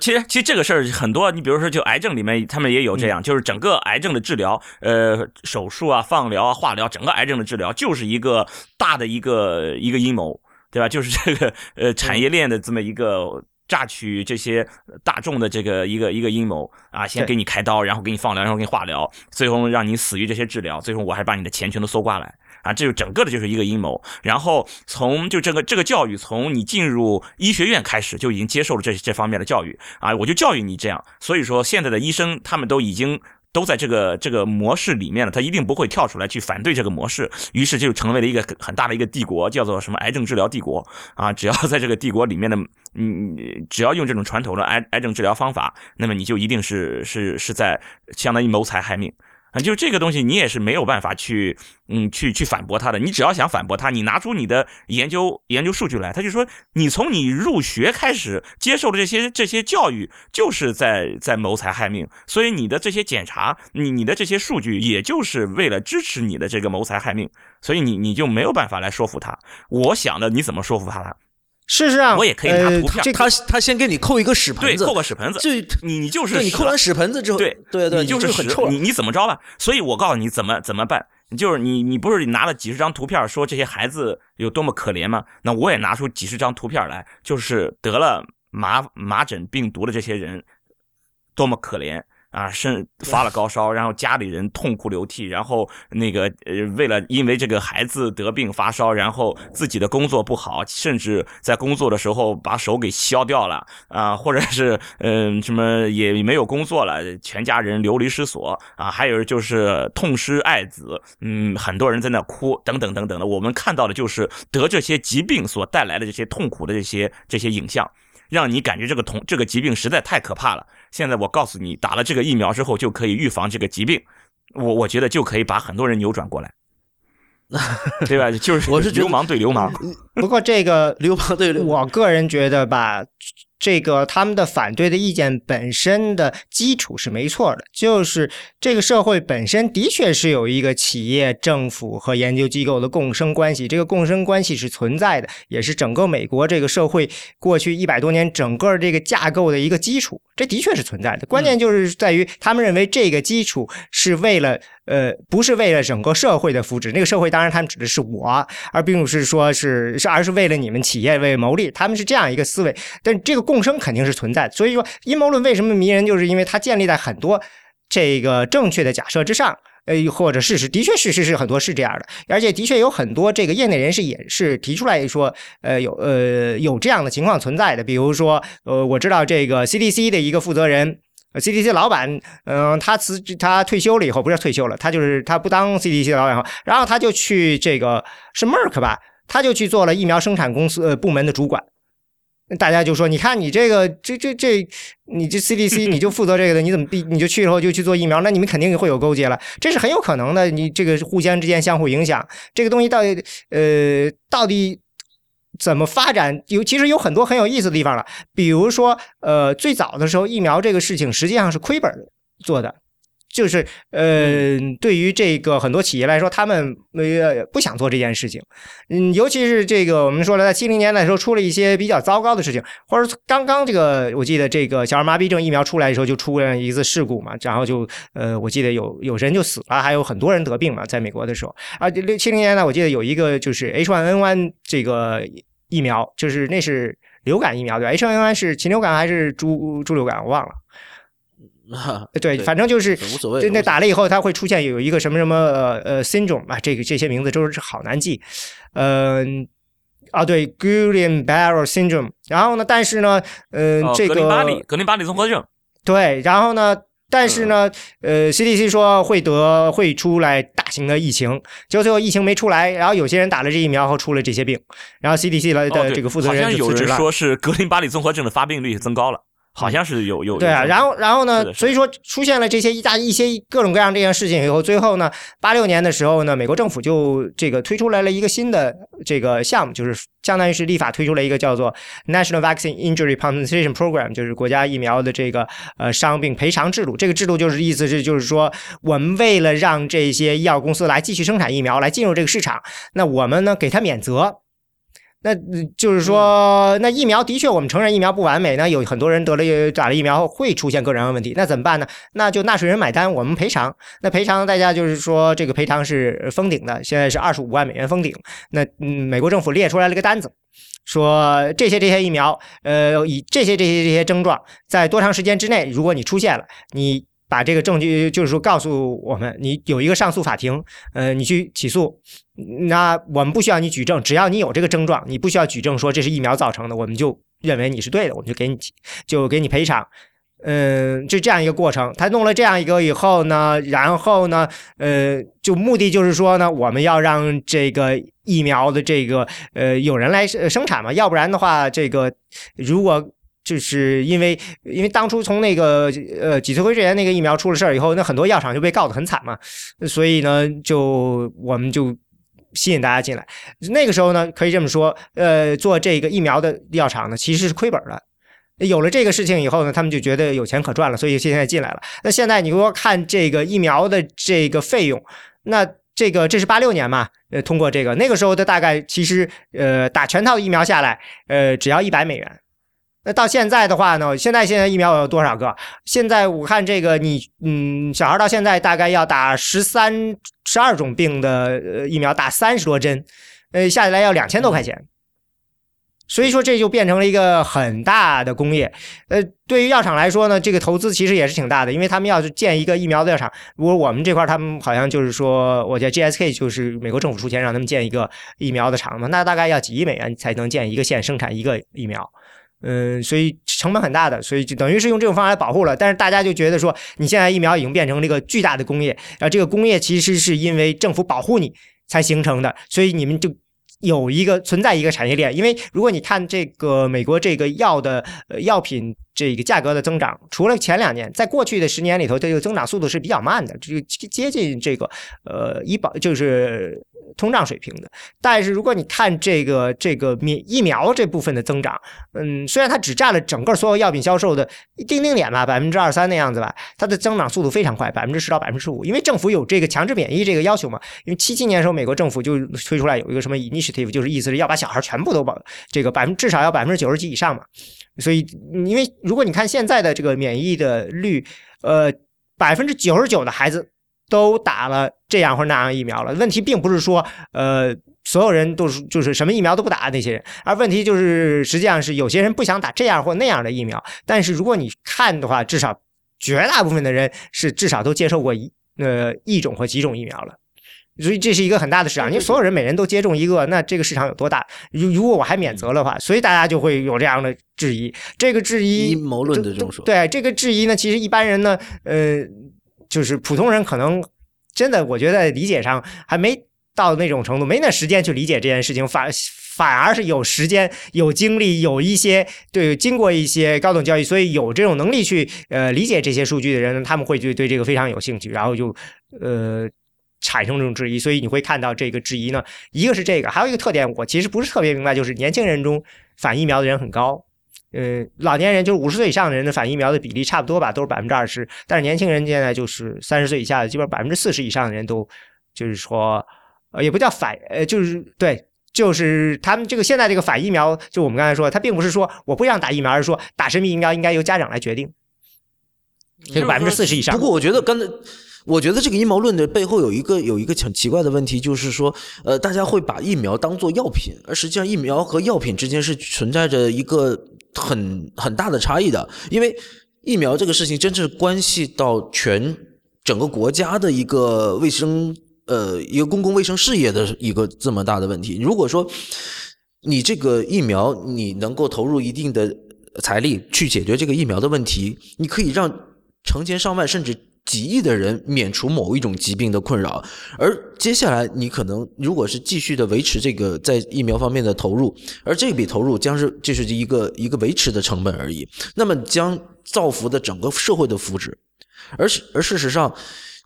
其实其实这个事儿很多，你比如说就癌症里面，他们也有这样，就是整个癌症的治疗，呃，手术啊、放疗啊、化疗，整个癌症的治疗就是一个大的一个一个阴谋，对吧？就是这个呃产业链的这么一个榨取这些大众的这个一个一个阴谋啊，先给你开刀，然后给你放疗，然后给你化疗，最后让你死于这些治疗，最后我还把你的钱全都搜刮来。啊，这就整个的就是一个阴谋。然后从就这个这个教育，从你进入医学院开始就已经接受了这这方面的教育啊，我就教育你这样。所以说现在的医生他们都已经都在这个这个模式里面了，他一定不会跳出来去反对这个模式。于是就成为了一个很大的一个帝国，叫做什么癌症治疗帝国啊。只要在这个帝国里面的，嗯，只要用这种传统的癌癌症治疗方法，那么你就一定是是是在相当于谋财害命。就这个东西，你也是没有办法去，嗯，去去反驳他的。你只要想反驳他，你拿出你的研究研究数据来，他就说你从你入学开始接受的这些这些教育，就是在在谋财害命。所以你的这些检查，你你的这些数据，也就是为了支持你的这个谋财害命。所以你你就没有办法来说服他。我想的，你怎么说服他？
事实上，
我也可以拿图片。
他他先给你扣一个屎盆
子，对，扣个屎盆子。
就
你你就是
你扣完屎盆子之后，
对
对对，
你就是
很臭。
你你怎么着吧？所以我告诉你怎么怎么办。就是你你不是拿了几十张图片说这些孩子有多么可怜吗？那我也拿出几十张图片来，就是得了麻麻疹病毒的这些人多么可怜。啊，甚发了高烧，然后家里人痛哭流涕，然后那个呃，为了因为这个孩子得病发烧，然后自己的工作不好，甚至在工作的时候把手给削掉了啊，或者是嗯什么也没有工作了，全家人流离失所啊，还有就是痛失爱子，嗯，很多人在那哭，等等等等的，我们看到的就是得这些疾病所带来的这些痛苦的这些这些影像。让你感觉这个同这个疾病实在太可怕了。现在我告诉你，打了这个疫苗之后就可以预防这个疾病，我我觉得就可以把很多人扭转过来，对吧？就是
我是
流氓对流氓。
不过这个
流氓对，
我个人觉得吧。这个他们的反对的意见本身的基础是没错的，就是这个社会本身的确是有一个企业、政府和研究机构的共生关系，这个共生关系是存在的，也是整个美国这个社会过去一百多年整个这个架构的一个基础，这的确是存在的。关键就是在于他们认为这个基础是为了。呃，不是为了整个社会的福祉，那个社会当然他们指的是我，而并不是说是是，而是为了你们企业为谋利，他们是这样一个思维。但这个共生肯定是存在的，所以说阴谋论为什么迷人，就是因为它建立在很多这个正确的假设之上，呃，或者事实的确事实是很多是这样的，而且的确有很多这个业内人士也是提出来说，呃，有呃有这样的情况存在的，比如说，呃，我知道这个 CDC 的一个负责人。CDC 老板，嗯，他辞他退休了以后，不是退休了，他就是他不当 CDC 的老板后，然后他就去这个是 Merck 吧，他就去做了疫苗生产公司呃部门的主管。大家就说，你看你这个这这这，你这 CDC 你就负责这个的，你怎么必你就去以后就去做疫苗？那你们肯定会有勾结了，这是很有可能的。你这个互相之间相互影响，这个东西到底呃到底？怎么发展？有其实有很多很有意思的地方了。比如说，呃，最早的时候，疫苗这个事情实际上是亏本做的，就是呃，对于这个很多企业来说，他们呃不想做这件事情。嗯，尤其是这个我们说了，在七零年代的时候出了一些比较糟糕的事情，或者刚刚这个我记得这个小儿麻痹症疫苗出来的时候就出了一次事故嘛，然后就呃我记得有有人就死了，还有很多人得病嘛，在美国的时候啊，六七零年代我记得有一个就是 H1N1 这个。疫苗，就是那是流感疫苗对吧？H1N1 是禽流感还是猪猪流感？我忘了。对，反正就是
无所谓。
就那打了以后，它会出现有一个什么什么呃呃 syndrome 啊，这个这些名字都是好难记。嗯，啊对，Guillain-Barré syndrome。然后呢，但是呢，呃，这个
格林巴里格林巴里综合症。
对，然后呢，但是呢，呃，CDC 说会得会出来大型的疫情，结果最后疫情没出来，然后有些人打了这疫苗后出了这些病，然后 CDC 来的这个负责人
就辞职了。好像有人说是格林巴里综合症的发病率增高了。好像是有有
对啊，然后然后呢，所以说出现了这些一大一些各种各样这件事情以后，最后呢，八六年的时候呢，美国政府就这个推出来了一个新的这个项目，就是相当于是立法推出了一个叫做 National Vaccine Injury Compensation Program，就是国家疫苗的这个呃伤病赔偿制度。这个制度就是意思是就是说，我们为了让这些医药公司来继续生产疫苗，来进入这个市场，那我们呢给他免责。那就是说，那疫苗的确，我们承认疫苗不完美。那有很多人得了打了疫苗后会出现个人问题，那怎么办呢？那就纳税人买单，我们赔偿。那赔偿的代价就是说，这个赔偿是封顶的，现在是二十五万美元封顶。那嗯，美国政府列出来了个单子，说这些这些疫苗，呃，以这些这些这些症状，在多长时间之内，如果你出现了，你。把这个证据，就是说告诉我们，你有一个上诉法庭，呃，你去起诉，那我们不需要你举证，只要你有这个症状，你不需要举证说这是疫苗造成的，我们就认为你是对的，我们就给你就给你赔偿，嗯，就这样一个过程。他弄了这样一个以后呢，然后呢，呃，就目的就是说呢，我们要让这个疫苗的这个呃有人来生产嘛，要不然的话，这个如果。就是因为，因为当初从那个呃脊髓灰质炎那个疫苗出了事儿以后，那很多药厂就被告得很惨嘛，所以呢，就我们就吸引大家进来。那个时候呢，可以这么说，呃，做这个疫苗的药厂呢，其实是亏本的。有了这个事情以后呢，他们就觉得有钱可赚了，所以现在进来了。那现在你如果看这个疫苗的这个费用，那这个这是八六年嘛，呃，通过这个那个时候的大概其实呃打全套疫苗下来，呃，只要一百美元。那到现在的话呢？现在现在疫苗有多少个？现在武汉这个，你嗯，小孩到现在大概要打十三、十二种病的呃疫苗，打三十多针，呃，下来要两千多块钱。所以说这就变成了一个很大的工业。呃，对于药厂来说呢，这个投资其实也是挺大的，因为他们要是建一个疫苗的药厂，如果我们这块他们好像就是说，我觉得 GSK 就是美国政府出钱让他们建一个疫苗的厂嘛，那大概要几亿美元才能建一个县生产一个疫苗。嗯，所以成本很大的，所以就等于是用这种方法来保护了。但是大家就觉得说，你现在疫苗已经变成了一个巨大的工业，然后这个工业其实是因为政府保护你才形成的，所以你们就有一个存在一个产业链。因为如果你看这个美国这个药的呃药品这个价格的增长，除了前两年，在过去的十年里头，这个增长速度是比较慢的，这个接近这个呃医保就是。通胀水平的，但是如果你看这个这个免疫苗这部分的增长，嗯，虽然它只占了整个所有药品销售的一丁丁点吧，百分之二三的样子吧，它的增长速度非常快，百分之十到百分之十五，因为政府有这个强制免疫这个要求嘛。因为七七年的时候，美国政府就推出来有一个什么 initiative，就是意思是要把小孩全部都保这个百分至少要百分之九十几以上嘛。所以，因为如果你看现在的这个免疫的率，呃，百分之九十九的孩子。都打了这样或那样疫苗了，问题并不是说，呃，所有人都是就是什么疫苗都不打的那些人，而问题就是实际上是有些人不想打这样或那样的疫苗。但是如果你看的话，至少绝大部分的人是至少都接受过一呃一种或几种疫苗了，所以这是一个很大的市场。因为所有人每人都接种一个，那这个市场有多大？如如果我还免责的话，所以大家就会有这样的质疑。这个质疑
阴谋论的这种说，
对这个质疑呢，其实一般人呢，呃。就是普通人可能真的，我觉得理解上还没到那种程度，没那时间去理解这件事情，反反而是有时间、有精力、有一些对经过一些高等教育，所以有这种能力去呃理解这些数据的人，他们会对对这个非常有兴趣，然后就呃产生这种质疑。所以你会看到这个质疑呢，一个是这个，还有一个特点，我其实不是特别明白，就是年轻人中反疫苗的人很高。呃，老年人就是五十岁以上的人的反疫苗的比例差不多吧，都是百分之二十。但是年轻人现在就是三十岁以下的，基本上百分之四十以上的人都就是说，呃，也不叫反，呃，就是对，就是他们这个现在这个反疫苗，就我们刚才说，他并不是说我不想打疫苗，而是说打什么疫苗应该由家长来决定。这个百分之四十以上。
不过我觉得刚才。我觉得这个阴谋论的背后有一个有一个很奇怪的问题，就是说，呃，大家会把疫苗当做药品，而实际上疫苗和药品之间是存在着一个很很大的差异的，因为疫苗这个事情真正关系到全整个国家的一个卫生，呃，一个公共卫生事业的一个这么大的问题。如果说你这个疫苗你能够投入一定的财力去解决这个疫苗的问题，你可以让成千上万甚至几亿的人免除某一种疾病的困扰，而接下来你可能如果是继续的维持这个在疫苗方面的投入，而这笔投入将是就是一个一个维持的成本而已，那么将造福的整个社会的福祉，而而事实上，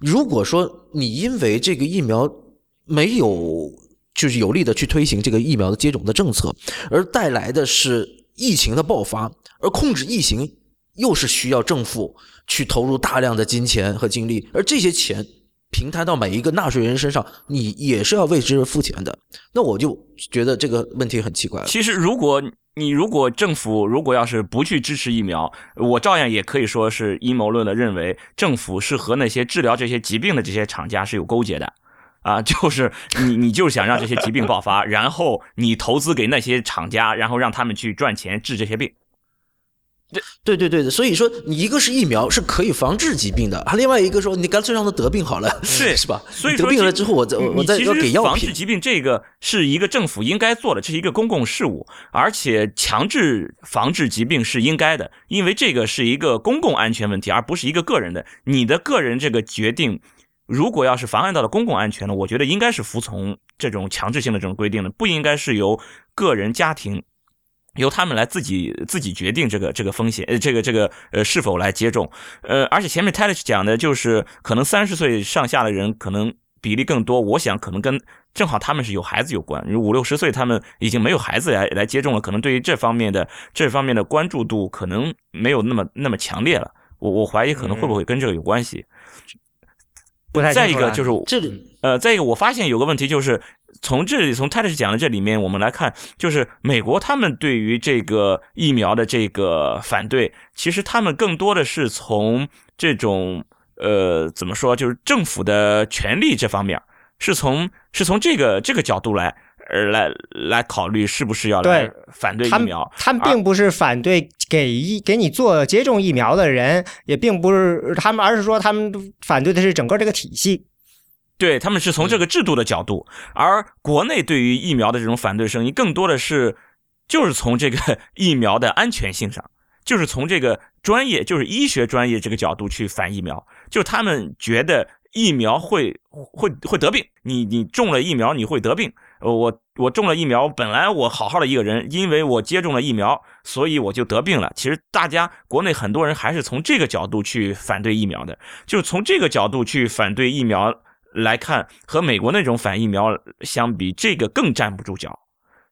如果说你因为这个疫苗没有就是有力的去推行这个疫苗的接种的政策，而带来的是疫情的爆发，而控制疫情又是需要政府。去投入大量的金钱和精力，而这些钱平摊到每一个纳税人身上，你也是要为之付钱的。那我就觉得这个问题很奇怪。
其实，如果你如果政府如果要是不去支持疫苗，我照样也可以说是阴谋论的认为政府是和那些治疗这些疾病的这些厂家是有勾结的啊，就是你你就是想让这些疾病爆发，然后你投资给那些厂家，然后让他们去赚钱治这些病。
对对对对的，所以说你一个是疫苗是可以防治疾病的，还另外一个说你干脆让他得病好了，
是
是吧？
所以
得病了之后，我再我再要给药
品。防治疾病这个是一个政府应该做的，这是一个公共事务，而且强制防治疾病是应该的，因为这个是一个公共安全问题，而不是一个个人的。你的个人这个决定，如果要是妨碍到了公共安全呢，我觉得应该是服从这种强制性的这种规定的，不应该是由个人家庭。由他们来自己自己决定这个这个风险，呃，这个这个呃是否来接种，呃，而且前面 t a l i s 讲的就是可能三十岁上下的人可能比例更多，我想可能跟正好他们是有孩子有关，五六十岁他们已经没有孩子来来接种了，可能对于这方面的这方面的关注度可能没有那么那么强烈了，我我怀疑可能会不会跟这个有关系。
不太
再一个就是
这里，
呃，再一个我发现有个问题就是。从这里，从泰勒斯讲的这里面，我们来看，就是美国他们对于这个疫苗的这个反对，其实他们更多的是从这种呃怎么说，就是政府的权利这方面，是从是从这个这个角度来而来来考虑是不是要来反对疫苗。
他们并不是反对给疫给你做接种疫苗的人，也并不是他们，而是说他们反对的是整个这个体系。
对他们是从这个制度的角度，而国内对于疫苗的这种反对声音，更多的是就是从这个疫苗的安全性上，就是从这个专业，就是医学专业这个角度去反疫苗，就他们觉得疫苗会会会得病，你你中了疫苗你会得病，我我中了疫苗，本来我好好的一个人，因为我接种了疫苗，所以我就得病了。其实大家国内很多人还是从这个角度去反对疫苗的，就是从这个角度去反对疫苗。来看和美国那种反疫苗相比，这个更站不住脚。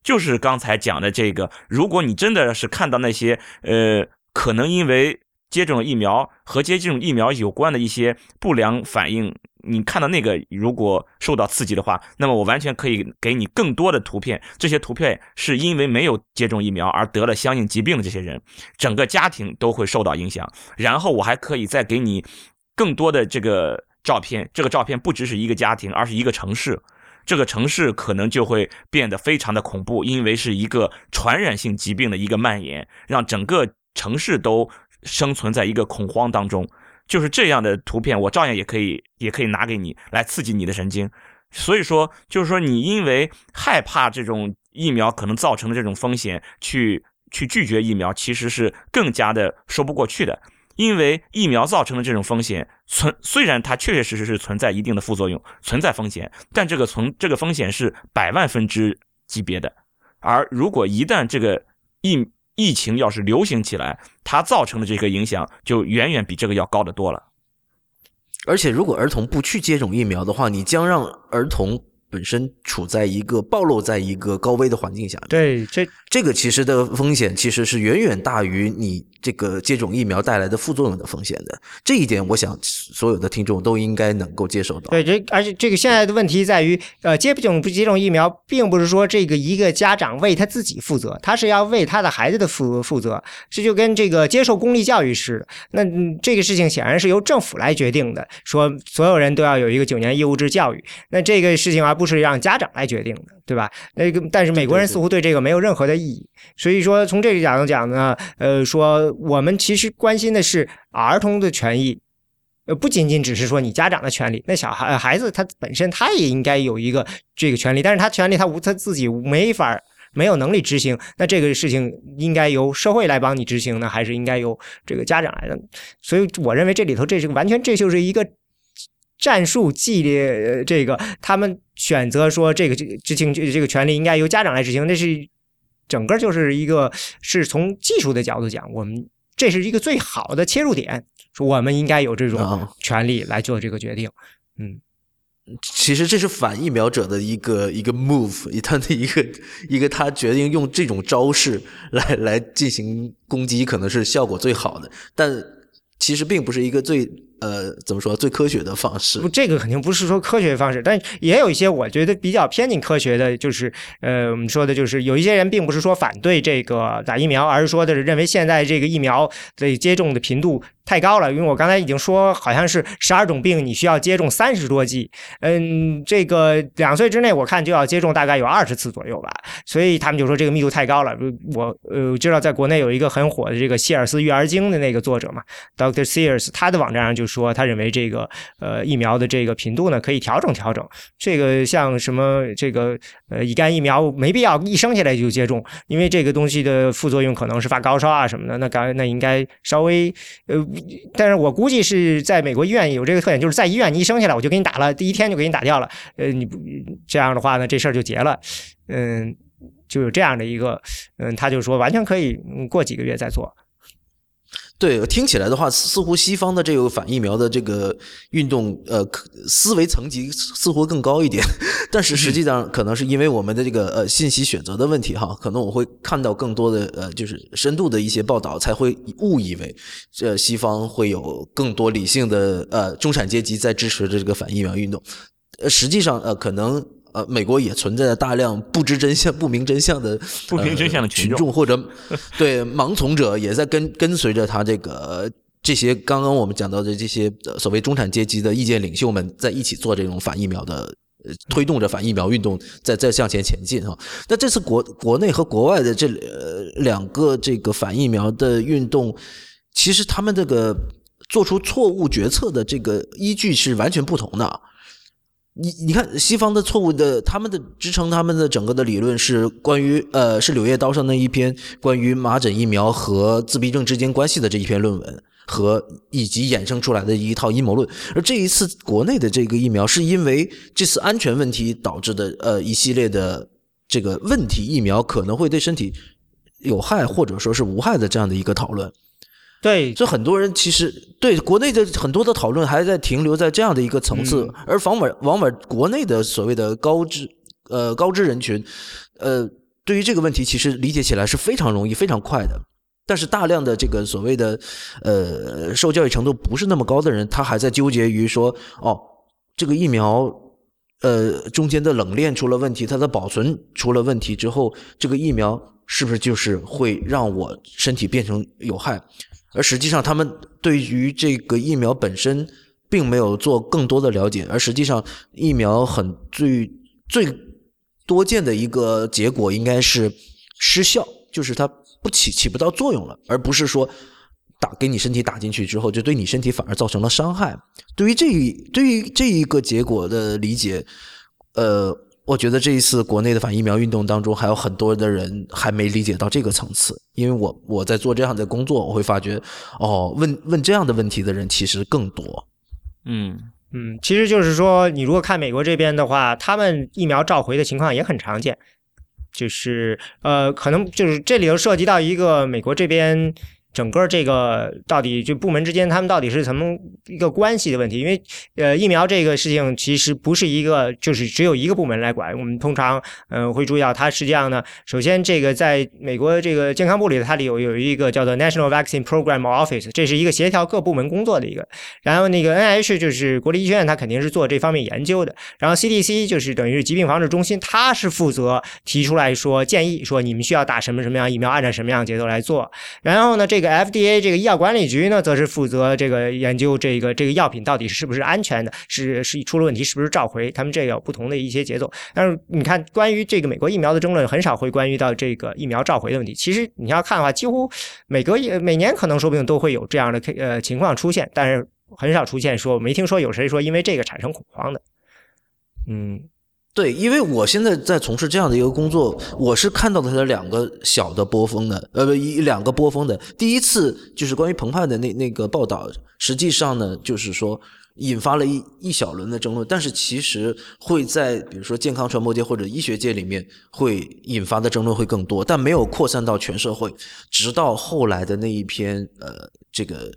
就是刚才讲的这个，如果你真的是看到那些呃，可能因为接种疫苗和接种疫苗有关的一些不良反应，你看到那个如果受到刺激的话，那么我完全可以给你更多的图片。这些图片是因为没有接种疫苗而得了相应疾病的这些人，整个家庭都会受到影响。然后我还可以再给你更多的这个。照片，这个照片不只是一个家庭，而是一个城市。这个城市可能就会变得非常的恐怖，因为是一个传染性疾病的一个蔓延，让整个城市都生存在一个恐慌当中。就是这样的图片，我照样也可以，也可以拿给你来刺激你的神经。所以说，就是说你因为害怕这种疫苗可能造成的这种风险，去去拒绝疫苗，其实是更加的说不过去的。因为疫苗造成的这种风险存，虽然它确确实实是存在一定的副作用，存在风险，但这个存这个风险是百万分之级别的。而如果一旦这个疫疫情要是流行起来，它造成的这个影响就远远比这个要高得多了。
而且，如果儿童不去接种疫苗的话，你将让儿童本身处在一个暴露在一个高危的环境下。
对，这
这个其实的风险其实是远远大于你这个接种疫苗带来的副作用的风险的。这一点，我想所有的听众都应该能够接受到。
对，这而且这个现在的问题在于，呃，接种不接种疫苗，并不是说这个一个家长为他自己负责，他是要为他的孩子的负负责。这就跟这个接受公立教育似的。那这个事情显然是由政府来决定的，说所有人都要有一个九年义务制教育。那这个事情而不是让家长来决定的，对吧？那个，但是美国人似乎对这个没有任何的意义。所以说，从这个角度讲呢，呃，说我们其实关心的是儿童的权益，呃，不仅仅只是说你家长的权利。那小孩孩子他本身他也应该有一个这个权利，但是他权利他无他自己没法没有能力执行。那这个事情应该由社会来帮你执行呢，还是应该由这个家长来的？所以我认为这里头这是完全这就是一个。战术纪律，这个他们选择说这个这执行这这个权利应该由家长来执行，那是整个就是一个是从技术的角度讲，我们这是一个最好的切入点，说我们应该有这种权利来做这个决定。嗯，
其实这是反疫苗者的一个一个 move，他的一个一个他决定用这种招式来来进行攻击，可能是效果最好的，但其实并不是一个最。呃，怎么说最科学的方式？
不，这个肯定不是说科学方式，但也有一些我觉得比较偏近科学的，就是呃，我们说的就是有一些人并不是说反对这个打疫苗，而是说的是认为现在这个疫苗的接种的频度太高了。因为我刚才已经说，好像是十二种病你需要接种三十多剂，嗯，这个两岁之内我看就要接种大概有二十次左右吧，所以他们就说这个密度太高了。我呃知道在国内有一个很火的这个谢尔斯育儿经的那个作者嘛，Doctor Sears，他的网站上就。说他认为这个呃疫苗的这个频度呢可以调整调整，这个像什么这个呃乙肝疫苗没必要一生下来就接种，因为这个东西的副作用可能是发高烧啊什么的，那该那应该稍微呃，但是我估计是在美国医院有这个特点，就是在医院你一生下来我就给你打了，第一天就给你打掉了，呃你不这样的话呢这事儿就结了，嗯就有这样的一个嗯他就说完全可以过几个月再做。
对，听起来的话，似乎西方的这个反疫苗的这个运动，呃，思维层级似乎更高一点。但是实际上，可能是因为我们的这个呃信息选择的问题哈，可能我会看到更多的呃就是深度的一些报道，才会误以为这西方会有更多理性的呃中产阶级在支持这个反疫苗运动。呃，实际上呃可能。呃，美国也存在着大量不知真相、不明真相的
不明真相的
群众，或者 对盲从者也在跟跟随着他这个这些刚刚我们讲到的这些所谓中产阶级的意见领袖们在一起做这种反疫苗的，推动着反疫苗运动在在向前前进哈。那这次国国内和国外的这呃两个这个反疫苗的运动，其实他们这个做出错误决策的这个依据是完全不同的。你你看，西方的错误的，他们的支撑他们的整个的理论是关于呃，是《柳叶刀》上那一篇关于麻疹疫苗和自闭症之间关系的这一篇论文，和以及衍生出来的一套阴谋论。而这一次国内的这个疫苗，是因为这次安全问题导致的呃一系列的这个问题，疫苗可能会对身体有害或者说是无害的这样的一个讨论。
对，
所以很多人其实对国内的很多的讨论还在停留在这样的一个层次，而往往往往国内的所谓的高知呃高知人群，呃，对于这个问题其实理解起来是非常容易、非常快的。但是大量的这个所谓的呃受教育程度不是那么高的人，他还在纠结于说，哦，这个疫苗呃中间的冷链出了问题，它的保存出了问题之后，这个疫苗是不是就是会让我身体变成有害？而实际上，他们对于这个疫苗本身并没有做更多的了解，而实际上，疫苗很最最多见的一个结果应该是失效，就是它不起起不到作用了，而不是说打给你身体打进去之后，就对你身体反而造成了伤害。对于这一对于这一个结果的理解，呃。我觉得这一次国内的反疫苗运动当中，还有很多的人还没理解到这个层次。因为我我在做这样的工作，我会发觉，哦，问问这样的问题的人其实更多。
嗯
嗯，其实就是说，你如果看美国这边的话，他们疫苗召回的情况也很常见，就是呃，可能就是这里头涉及到一个美国这边整个这个到底就部门之间他们到底是什么一个关系的问题？因为呃，疫苗这个事情其实不是一个就是只有一个部门来管。我们通常呃会注意到，它实际上呢，首先这个在美国这个健康部里，它里有有一个叫做 National Vaccine Program Office，这是一个协调各部门工作的一个。然后那个 NIH 就是国立医学院，它肯定是做这方面研究的。然后 CDC 就是等于是疾病防治中心，它是负责提出来说建议，说你们需要打什么什么样疫苗，按照什么样节奏来做。然后呢，这这个 FDA 这个医药管理局呢，则是负责这个研究这个这个药品到底是不是安全的，是是出了问题是不是召回，他们这有不同的一些节奏。但是你看，关于这个美国疫苗的争论，很少会关于到这个疫苗召回的问题。其实你要看的话，几乎每隔一每年可能说不定都会有这样的呃情况出现，但是很少出现说没听说有谁说因为这个产生恐慌的。嗯。
对，因为我现在在从事这样的一个工作，我是看到了它两个小的波峰的，呃，不一两个波峰的。第一次就是关于澎湃的那那个报道，实际上呢，就是说引发了一一小轮的争论，但是其实会在比如说健康传播界或者医学界里面会引发的争论会更多，但没有扩散到全社会。直到后来的那一篇，呃，这个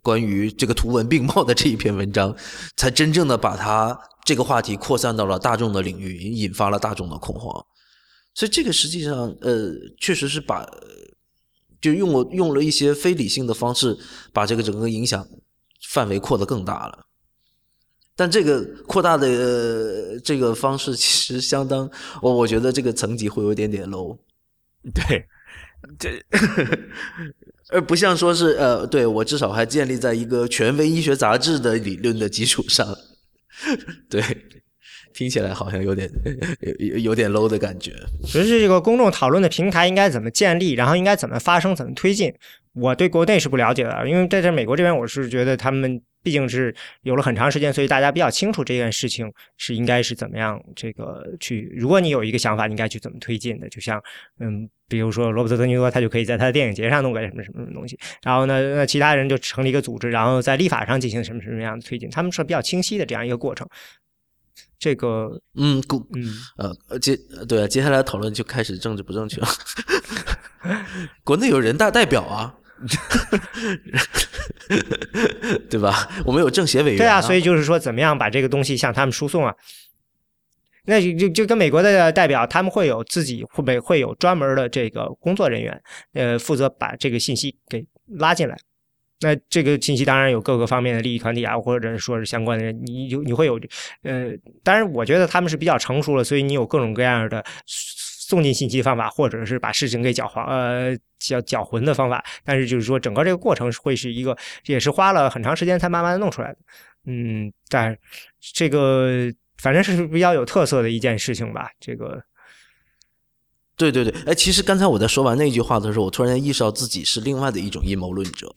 关于这个图文并茂的这一篇文章，才真正的把它。这个话题扩散到了大众的领域，引发了大众的恐慌，所以这个实际上，呃，确实是把就用我用了一些非理性的方式，把这个整个影响范围扩得更大了。但这个扩大的这个方式，其实相当，我我觉得这个层级会有点点 low。
对，这
而不像说是呃，对我至少还建立在一个权威医学杂志的理论的基础上。对，听起来好像有点有有点 low 的感觉。
其实这个公众讨论的平台应该怎么建立，然后应该怎么发声，怎么推进？我对国内是不了解的，因为在这美国这边，我是觉得他们毕竟是有了很长时间，所以大家比较清楚这件事情是应该是怎么样这个去。如果你有一个想法，应该去怎么推进的？就像嗯。比如说罗伯特·德尼罗，他就可以在他的电影节上弄个什么什么东西，然后呢，那其他人就成立一个组织，然后在立法上进行什么什么样的推进，他们是比较清晰的这样一个过程。这个，
嗯，古，嗯，呃，接，对，接下来讨论就开始政治不正确了。国内有人大代表啊，对吧？我们有政协委员，对
啊，所以就是说，怎么样把这个东西向他们输送啊？那就就跟美国的代表，他们会有自己会会会有专门的这个工作人员，呃，负责把这个信息给拉进来。那这个信息当然有各个方面的利益团体啊，或者说是相关的人，你有你会有，呃，当然我觉得他们是比较成熟了，所以你有各种各样的送进信息方法，或者是把事情给搅黄呃搅搅浑的方法。但是就是说，整个这个过程会是一个，也是花了很长时间才慢慢的弄出来的。嗯，但这个。反正是比较有特色的一件事情吧，这个。
对对对，哎，其实刚才我在说完那句话的时候，我突然意识到自己是另外的一种阴谋论者，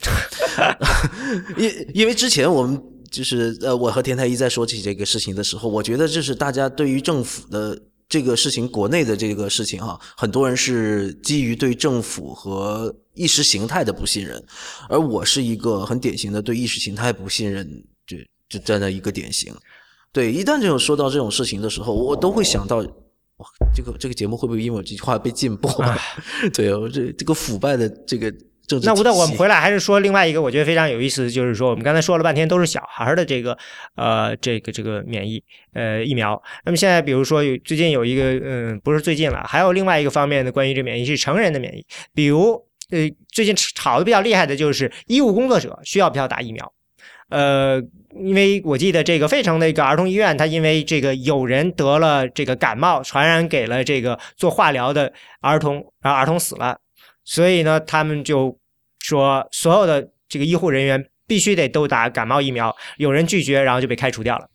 因因为之前我们就是呃，我和田太一在说起这个事情的时候，我觉得这是大家对于政府的这个事情，国内的这个事情哈，很多人是基于对政府和意识形态的不信任，而我是一个很典型的对意识形态不信任，就就站在一个典型。对，一旦这种说到这种事情的时候，我都会想到，哇，这个这个节目会不会因为我这句话被禁播？对哦，这这个腐败的这个政治。
那我那我们回来还是说另外一个，我觉得非常有意思，就是说我们刚才说了半天都是小孩的这个呃这个这个免疫呃疫苗。那么现在比如说有最近有一个嗯不是最近了，还有另外一个方面的关于这免疫是成人的免疫，比如呃最近吵的比较厉害的就是医务工作者需要不要打疫苗？呃。因为我记得这个费城的一个儿童医院，他因为这个有人得了这个感冒，传染给了这个做化疗的儿童，然后儿童死了，所以呢，他们就说所有的这个医护人员必须得都打感冒疫苗，有人拒绝，然后就被开除掉了。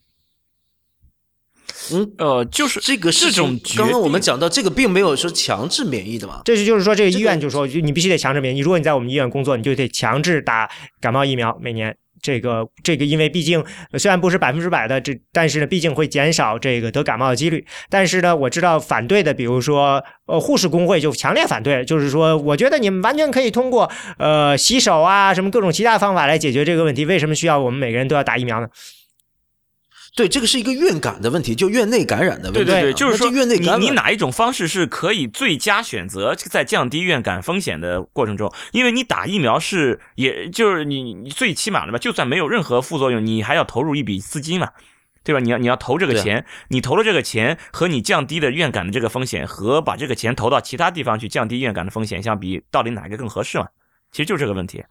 嗯，
呃，就是
这个
这种，
刚刚我们讲到这个，并没有说强制免疫的嘛，
这是就是说这个医院就说你必须得强制免疫，如果你在我们医院工作，你就得强制打感冒疫苗，每年。这个这个，因为毕竟虽然不是百分之百的，这但是呢，毕竟会减少这个得感冒的几率。但是呢，我知道反对的，比如说呃，护士工会就强烈反对，就是说，我觉得你们完全可以通过呃洗手啊，什么各种其他方法来解决这个问题。为什么需要我们每个人都要打疫苗呢？
对，这个是一个院感的问题，就院内感染的问题。
对对对，就是说，
院内感染，
你你哪一种方式是可以最佳选择在降低院感风险的过程中？因为你打疫苗是，也就是你你最起码的吧，就算没有任何副作用，你还要投入一笔资金嘛，对吧？你要你要投这个钱，你投了这个钱和你降低的院感的这个风险，和把这个钱投到其他地方去降低院感的风险相比，到底哪一个更合适嘛？其实就是这个问题。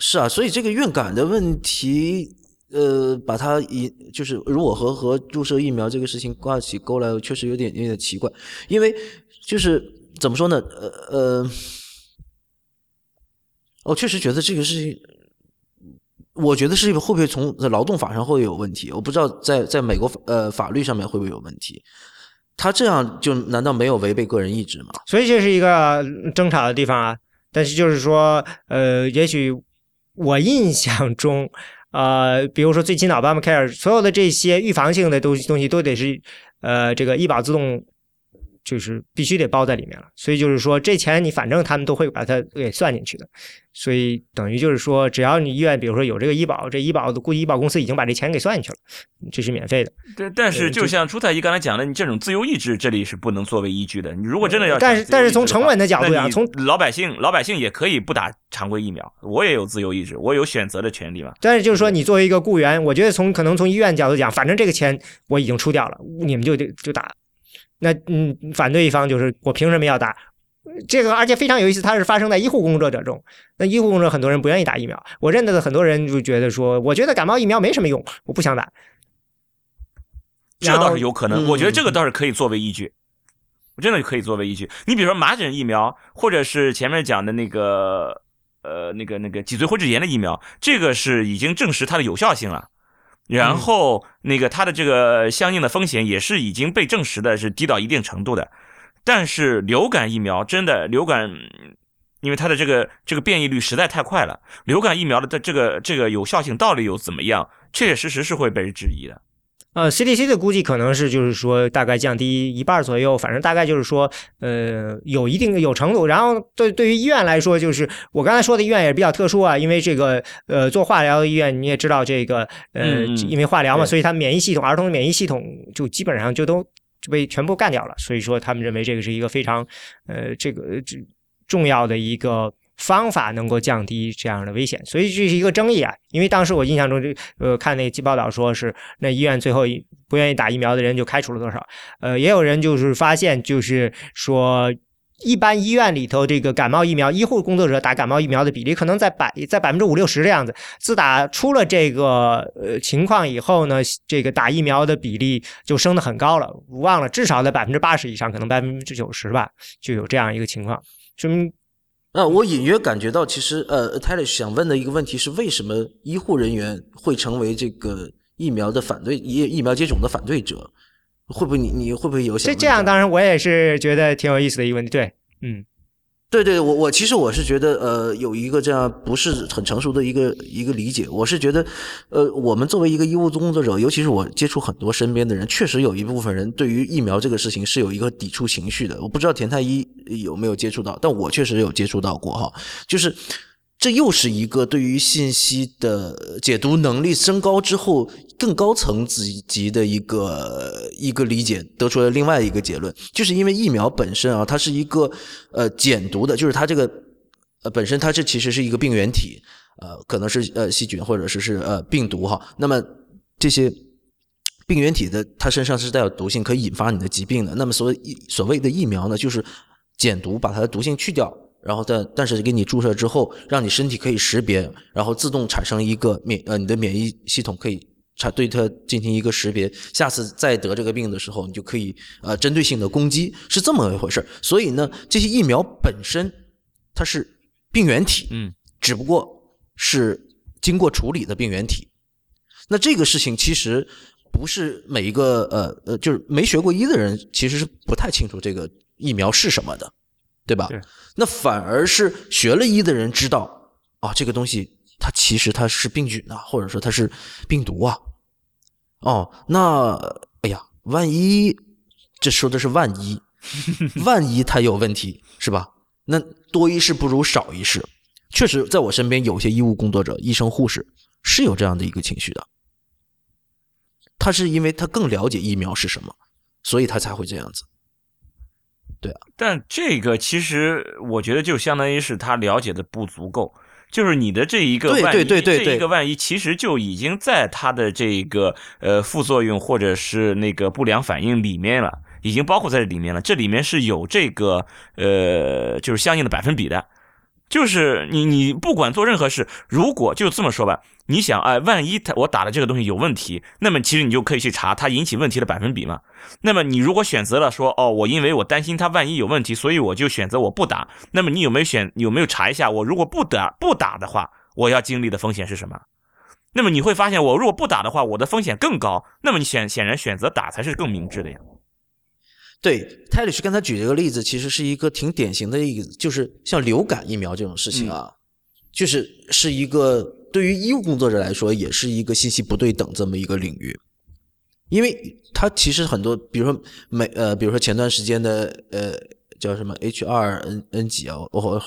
是啊，所以这个院感的问题。呃，把它一就是如果和和注射疫苗这个事情挂起钩来，确实有点有点奇怪，因为就是怎么说呢？呃呃，我确实觉得这个事情，我觉得是会不会从劳动法上会有问题？我不知道在在美国呃法律上面会不会有问题？他这样就难道没有违背个人意志吗？
所以这是一个争吵的地方啊。但是就是说，呃，也许我印象中。呃，比如说最起脑 Obamacare，所有的这些预防性的东西东西都得是，呃，这个医保自动。就是必须得包在里面了，所以就是说这钱你反正他们都会把它给算进去的，所以等于就是说只要你医院比如说有这个医保，这医保的估计医保公司已经把这钱给算进去了，这是免费的。
对，但是就像朱太医刚才讲的，你这种自由意志这里是不能作为依据的。你如果真的要，
但是但是从成本的角度讲，从
老百姓老百姓也可以不打常规疫苗，我也有自由意志，我有选择的权利嘛。
但是就是说你作为一个雇员，我觉得从可能从医院角度讲，反正这个钱我已经出掉了，你们就得就打。那嗯，反对一方就是我凭什么要打这个？而且非常有意思，它是发生在医护工作者中。那医护工作者很多人不愿意打疫苗，我认得的很多人就觉得说，我觉得感冒疫苗没什么用，我不想打。
这倒是有可能，我觉得这个倒是可以作为依据，真的可以作为依据。你比如说麻疹疫苗，或者是前面讲的那个呃那个那个脊髓灰质炎的疫苗，这个是已经证实它的有效性了。然后那个它的这个相应的风险也是已经被证实的是低到一定程度的，但是流感疫苗真的流感，因为它的这个这个变异率实在太快了，流感疫苗的这个这个有效性到底有怎么样，确确实实是会被质疑的。
呃，CDC 的估计可能是就是说大概降低一半左右，反正大概就是说，呃，有一定有程度。然后对对于医院来说，就是我刚才说的医院也比较特殊啊，因为这个呃做化疗的医院你也知道这个呃因为化疗嘛，所以它免疫系统儿童的免疫系统就基本上就都就被全部干掉了。所以说他们认为这个是一个非常呃这个这重要的一个。方法能够降低这样的危险，所以这是一个争议啊。因为当时我印象中，就呃看那个报道说是那医院最后不愿意打疫苗的人就开除了多少。呃，也有人就是发现，就是说一般医院里头这个感冒疫苗，医护工作者打感冒疫苗的比例可能在百在百分之五六十这样子。自打出了这个呃情况以后呢，这个打疫苗的比例就升得很高了，我忘了至少在百分之八十以上，可能百分之九十吧，就有这样一个情况，说明。
那我隐约感觉到，其实呃，泰勒想问的一个问题是，为什么医护人员会成为这个疫苗的反对疫疫苗接种的反对者？会不会你你会不会有想？
这这样，当然我也是觉得挺有意思的一个问题。对，嗯。
对对，我我其实我是觉得，呃，有一个这样不是很成熟的一个一个理解。我是觉得，呃，我们作为一个医务工作者，尤其是我接触很多身边的人，确实有一部分人对于疫苗这个事情是有一个抵触情绪的。我不知道田太医有没有接触到，但我确实有接触到过哈，就是。这又是一个对于信息的解读能力升高之后更高层次级的一个一个理解，得出了另外一个结论，就是因为疫苗本身啊，它是一个呃减毒的，就是它这个呃本身它这其实是一个病原体，呃可能是呃细菌或者是是呃病毒哈，那么这些病原体的它身上是带有毒性，可以引发你的疾病的，那么所所谓的疫苗呢，就是减毒，把它的毒性去掉。然后但但是给你注射之后，让你身体可以识别，然后自动产生一个免呃你的免疫系统可以产对它进行一个识别，下次再得这个病的时候，你就可以呃针对性的攻击，是这么一回事所以呢，这些疫苗本身它是病原体，
嗯，
只不过是经过处理的病原体。那这个事情其实不是每一个呃呃就是没学过医的人其实是不太清楚这个疫苗是什么的。对吧？那反而是学了医的人知道啊，这个东西它其实它是病菌啊，或者说它是病毒啊。哦，那哎呀，万一这说的是万一，万一它有问题是吧？那多一事不如少一事。确实，在我身边有些医务工作者、医生、护士是有这样的一个情绪的。他是因为他更了解疫苗是什么，所以他才会这样子。对啊，
但这个其实我觉得就相当于是他了解的不足够，就是你的这一个万一，这一个万一其实就已经在他的这个呃副作用或者是那个不良反应里面了，已经包括在这里面了。这里面是有这个呃，就是相应的百分比的。就是你，你不管做任何事，如果就这么说吧，你想，哎，万一他我打的这个东西有问题，那么其实你就可以去查它引起问题的百分比嘛。那么你如果选择了说，哦，我因为我担心它万一有问题，所以我就选择我不打。那么你有没有选有没有查一下，我如果不打不打的话，我要经历的风险是什么？那么你会发现，我如果不打的话，我的风险更高。那么你显显然选择打才是更明智的呀。
对，泰律师刚才举这个例子，其实是一个挺典型的例子，就是像流感疫苗这种事情啊，就是是一个对于医务工作者来说，也是一个信息不对等这么一个领域，因为它其实很多，比如说美呃，比如说前段时间的呃叫什么 H 二 N N 几啊，我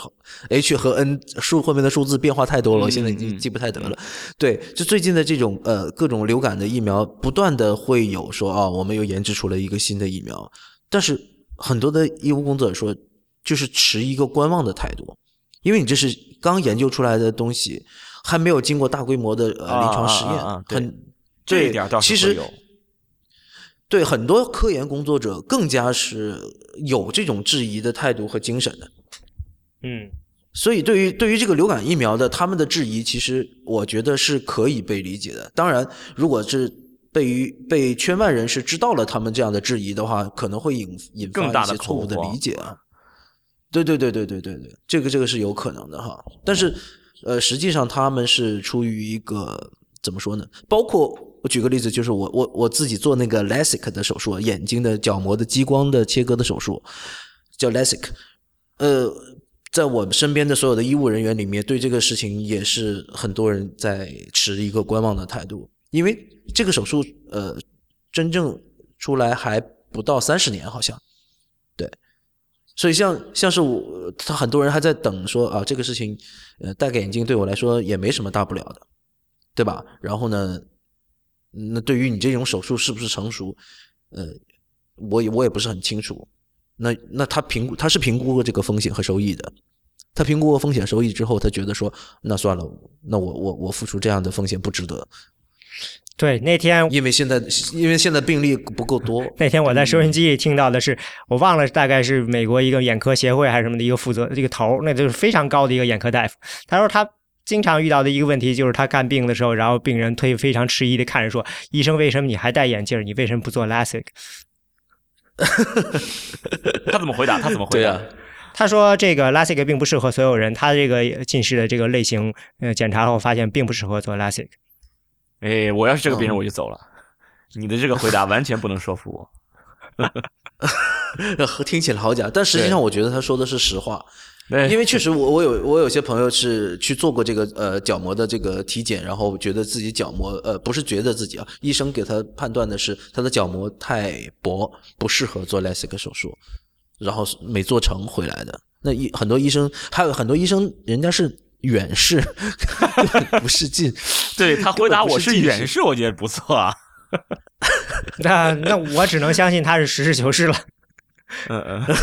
H 和 N 数后面的数字变化太多了，我现在已经记不太得了。对，就最近的这种呃各种流感的疫苗，不断的会有说啊，我们又研制出了一个新的疫苗。但是很多的医务工作者说，就是持一个观望的态度，因为你这是刚研究出来的东西，还没有经过大规模的呃临床实验啊，很
这一点倒
是其实对很多科研工作者更加是有这种质疑的态度和精神的。
嗯，
所以对于对于这个流感疫苗的他们的质疑，其实我觉得是可以被理解的。当然，如果是。被于被圈外人士知道了他们这样的质疑的话，可能会引引发一些错误的理解啊。对对对对对对对，这个这个是有可能的哈。但是呃，实际上他们是出于一个怎么说呢？包括我举个例子，就是我我我自己做那个 LASIK 的手术，眼睛的角膜的激光的切割的手术，叫 LASIK。呃，在我们身边的所有的医务人员里面，对这个事情也是很多人在持一个观望的态度。因为这个手术，呃，真正出来还不到三十年，好像，对，所以像像是我，他很多人还在等说啊，这个事情，呃，戴个眼镜对我来说也没什么大不了的，对吧？然后呢，那对于你这种手术是不是成熟，呃，我也我也不是很清楚。那那他评估他是评估过这个风险和收益的，他评估过风险收益之后，他觉得说，那算了，那我我我付出这样的风险不值得。
对，那天
因为现在因为现在病例不够多。
那天我在收音机里听到的是，我忘了大概是美国一个眼科协会还是什么的一个负责这个头，那就是非常高的一个眼科大夫。他说他经常遇到的一个问题就是他看病的时候，然后病人推非常迟疑的看着说：“医生，为什么你还戴眼镜？你为什么不做 LASIK？”
他怎么回答？他怎么回答？
他说：“这个 LASIK 并不适合所有人，他这个近视的这个类型，呃，检查后发现并不适合做 LASIK。”
哎，我要是这个病人，我就走了。你的这个回答完全不能说服我。
听起来好假，但实际上我觉得他说的是实话。因为确实，我我有我有些朋友是去做过这个呃角膜的这个体检，然后觉得自己角膜呃不是觉得自己啊，医生给他判断的是他的角膜太薄，不适合做 LASIK 手术，然后没做成回来的。那医很多医生还有很多医生，人家是。远视 不是近，
对他回答我是远视，我觉得不错啊。
那那我只能相信他是实事求是了。
嗯嗯。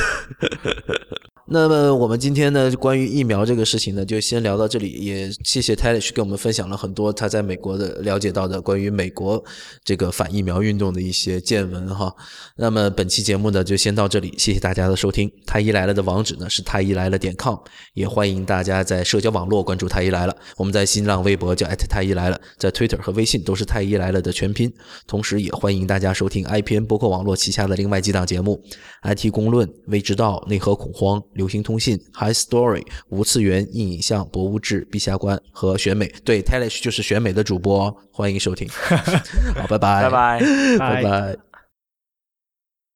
那么我们今天呢，关于疫苗这个事情呢，就先聊到这里。也谢谢 t a l i s h 跟我们分享了很多他在美国的了解到的关于美国这个反疫苗运动的一些见闻哈。那么本期节目呢，就先到这里，谢谢大家的收听。太医来了的网址呢是太医来了点 com，也欢迎大家在社交网络关注太医来了。我们在新浪微博叫太医来了，在 Twitter 和微信都是太医来了的全拼。同时也欢迎大家收听 IPN 播客网络旗下的另外几档节目：IT 公论、未知道、内核恐慌。流行通信、High Story、无次元、硬影像、博物志、陛下观和选美，对 t e l i s h 就是选美的主播，欢迎收听。好，拜拜，
拜拜，
拜拜。